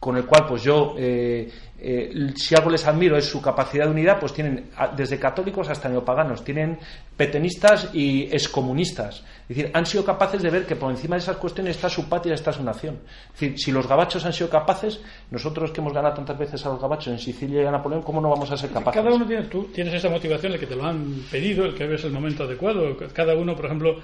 con el cual pues yo eh, eh, si algo les admiro es su capacidad de unidad pues tienen desde católicos hasta neopaganos tienen petenistas y excomunistas. Es decir han sido capaces de ver que por encima de esas cuestiones está su patria está su nación. Es decir si los gabachos han sido capaces nosotros que hemos ganado tantas veces a los gabachos en Sicilia y a Napoleón cómo no vamos a ser capaces cada uno tiene tú tienes esa motivación el que te lo han pedido el que ves el momento adecuado. Cada uno por ejemplo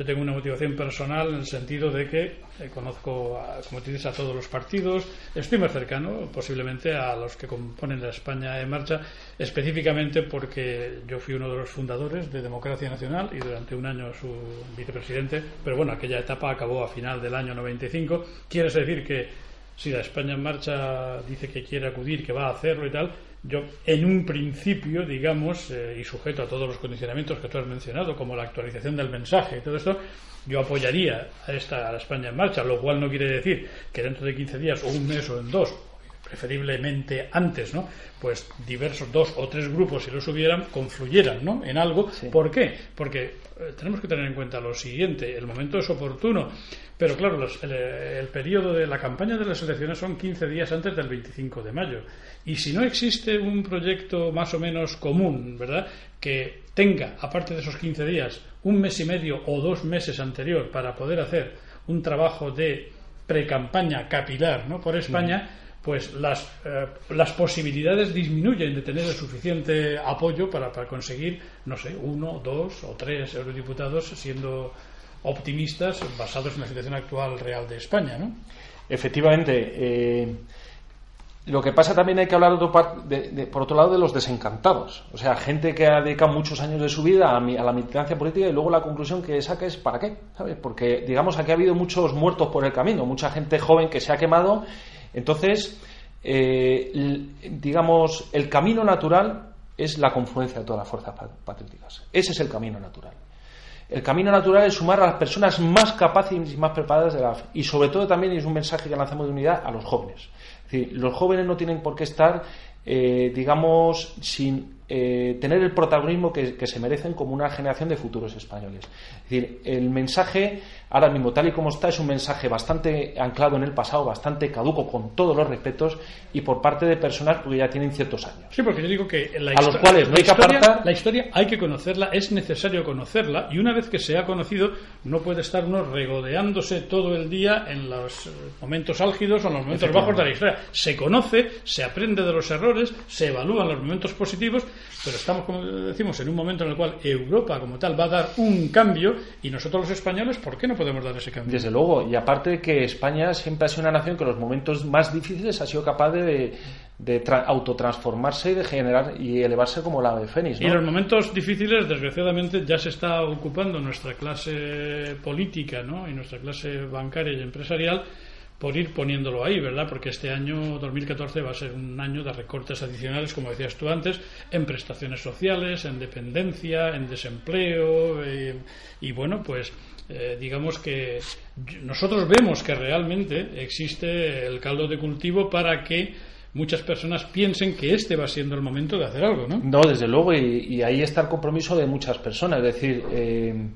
yo tengo una motivación personal en el sentido de que eh, conozco, como te dices, a todos los partidos. Estoy más cercano, posiblemente, a los que componen la España en marcha, específicamente porque yo fui uno de los fundadores de Democracia Nacional y durante un año su vicepresidente. Pero bueno, aquella etapa acabó a final del año 95. Quiere decir que si la España en marcha dice que quiere acudir, que va a hacerlo y tal, yo, en un principio, digamos, eh, y sujeto a todos los condicionamientos que tú has mencionado, como la actualización del mensaje y todo esto, yo apoyaría a esta a la España en marcha, lo cual no quiere decir que dentro de 15 días o un mes o en dos preferiblemente antes, ¿no? Pues diversos dos o tres grupos, si los hubieran, confluyeran, ¿no? En algo. ¿Por qué? Porque eh, tenemos que tener en cuenta lo siguiente: el momento es oportuno, pero claro, el, el, periodo de la campaña de las elecciones son 15 días antes del 25 de mayo. Y si no existe un proyecto más o menos común, ¿verdad? Que tenga, aparte de esos 15 días, un mes y medio o dos meses anterior para poder hacer un trabajo de pre-campaña capilar ¿no? por España, pues las, eh, las posibilidades disminuyen de tener el suficiente apoyo para, para conseguir, no sé, uno, dos o tres eurodiputados siendo optimistas basados en la situación actual real de España, ¿no? Efectivamente. Eh, lo que pasa también hay que hablar de, por otro lado de los desencantados. O sea, gente que ha dedicado muchos años de su vida a, la militancia política y luego la conclusión que saca es ¿para qué? ¿Sabes? Porque, digamos, aquí ha habido muchos muertos por el camino, mucha gente joven que se ha quemado. Entonces, eh, digamos, el camino natural es la confluencia de todas las fuerzas patrióticas. Ese es el camino natural. El camino natural es sumar a las personas más capaces y más preparadas de la y sobre todo también es un mensaje que lanzamos de unidad a los jóvenes. Los jóvenes no tienen por qué estar, eh, digamos, sin eh, tener el protagonismo que, se merecen como una generación de futuros españoles. Es decir, el mensaje, ahora mismo, tal y como está, es un mensaje bastante anclado en el pasado, bastante caduco, con todos los respetos, y por parte de personas que ya tienen ciertos años. Sí, porque yo digo que la, a los cuales no hay que apartar... la historia hay que conocerla, es necesario conocerla, y una vez que se ha conocido, no puede estar uno regodeándose todo el día en los momentos álgidos o en los momentos bajos de la historia. Se conoce, se aprende de los errores, se evalúan los momentos positivos pero estamos, como decimos, en un momento en el cual Europa como tal va a dar un cambio y nosotros los españoles, ¿por qué no podemos dar ese cambio? Desde luego, y aparte que España siempre ha sido una nación que en los momentos más difíciles ha sido capaz de, de autotransformarse y de generar y elevarse como la de Fénix. Y en los momentos difíciles, desgraciadamente, ya se está ocupando nuestra clase política ¿no? y nuestra clase bancaria y empresarial por ir poniéndolo ahí, ¿verdad? Porque este año 2014 va a ser un año de recortes adicionales, como decías tú antes, en prestaciones sociales, en dependencia, en desempleo eh, y bueno, pues eh, digamos que nosotros vemos que realmente existe el caldo de cultivo para que muchas personas piensen que este va siendo el momento de hacer algo, ¿no? No, desde luego, y, ahí está el compromiso de muchas personas, es decir, eh,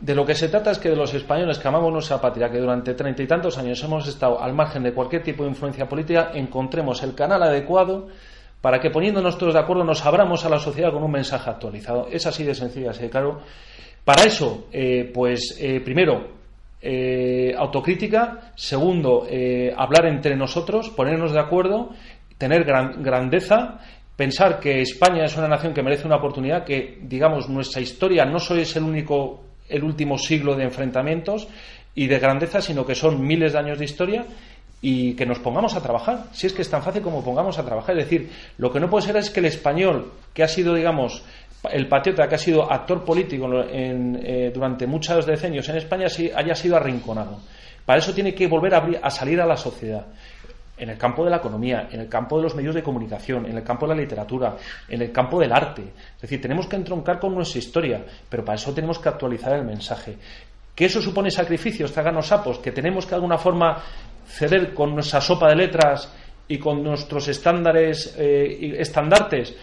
de lo que se trata es que de los españoles que amamos nuestra patria, que durante treinta y tantos años hemos estado al margen de cualquier tipo de influencia política, encontremos el canal adecuado para que poniéndonos todos de acuerdo nos abramos a la sociedad con un mensaje actualizado. Es así de sencillo, así de claro. Para eso, eh, pues eh, primero, eh, autocrítica, segundo, hablar entre nosotros, ponernos de acuerdo, tener grandeza pensar que España es una nación que merece una oportunidad, que, digamos, nuestra historia no solo es el único el último siglo de enfrentamientos y de grandeza, sino que son miles de años de historia y que nos pongamos a trabajar. Si es que es tan fácil como pongamos a trabajar. Es decir, lo que no puede ser es que el español, que ha sido, digamos, el patriota, que ha sido actor político eh, durante muchos decenios en España, haya sido arrinconado. Para eso tiene que volver a salir a la sociedad en el campo de la economía, en el campo de los medios de comunicación, en el campo de la literatura, en el campo del arte. Es decir, tenemos que entroncar con nuestra historia, pero para eso tenemos que actualizar el mensaje. ¿Que eso supone sacrificios, traganos sapos? ¿Que tenemos que de alguna forma ceder con nuestra sopa de letras y con nuestros estándares eh, estandartes?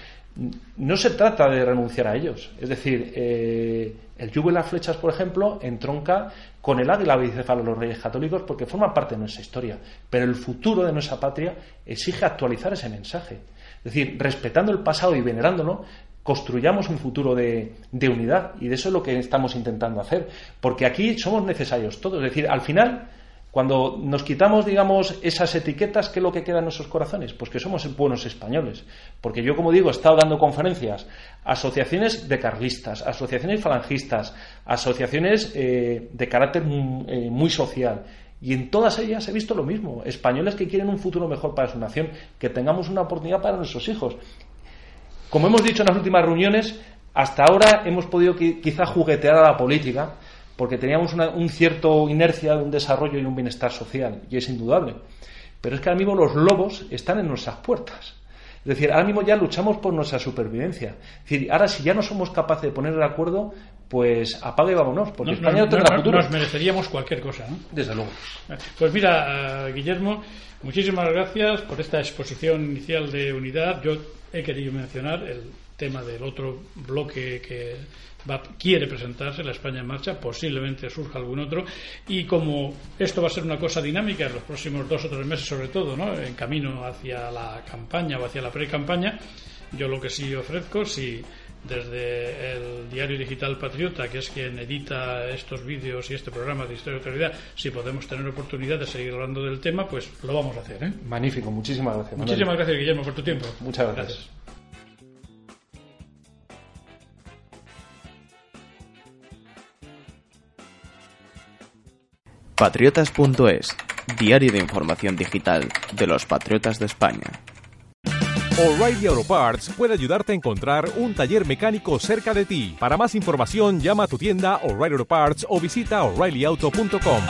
No se trata de renunciar a ellos. Es decir, eh, el yugo y las flechas, por ejemplo, entronca con el águila bicefalo los reyes católicos porque forma parte de nuestra historia. Pero el futuro de nuestra patria exige actualizar ese mensaje. Es decir, respetando el pasado y venerándolo, construyamos un futuro de, de, unidad. Y de eso es lo que estamos intentando hacer. Porque aquí somos necesarios todos. Es decir, al final cuando nos quitamos, digamos, esas etiquetas, ¿qué es lo que queda en nuestros corazones? Pues que somos buenos españoles. Porque yo, como digo, he estado dando conferencias asociaciones de carlistas, asociaciones falangistas, asociaciones eh, de carácter mm, eh, muy social. Y en todas ellas he visto lo mismo. Españoles que quieren un futuro mejor para su nación, que tengamos una oportunidad para nuestros hijos. Como hemos dicho en las últimas reuniones, hasta ahora hemos podido quizá juguetear a la política porque teníamos una un cierto inercia de un desarrollo y un bienestar social, y es indudable. Pero es que ahora mismo los lobos están en nuestras puertas. Es decir, ahora mismo ya luchamos por nuestra supervivencia. Es decir, ahora si ya no somos capaces de poner de acuerdo, pues apague y vámonos, porque España no, tendrá futuro. Nos mereceríamos cualquier cosa, ¿no? Desde luego. Pues mira, eh, Guillermo, muchísimas gracias por esta exposición inicial de unidad. Yo he querido mencionar el tema del otro bloque que quiere presentarse la España en marcha, posiblemente surja algún otro, y como esto va a ser una cosa dinámica en los próximos dos o tres meses, sobre todo, ¿no? en camino hacia la campaña o hacia la pre-campaña, yo lo que sí ofrezco, si desde el diario digital Patriota, que es quien edita estos vídeos y este programa de Historia y Actualidad, si podemos tener oportunidad de seguir hablando del tema, pues lo vamos a hacer. ¿eh? Magnífico, muchísimas gracias. Muchísimas gracias, Guillermo, por tu tiempo. Muchas gracias. Patriotas.es, diario de información digital de los Patriotas de España. O'Reilly Auto Parts puede ayudarte a encontrar un taller mecánico cerca de ti. Para más información, llama a tu tienda O'Reilly Auto Parts o visita oreillyauto.com.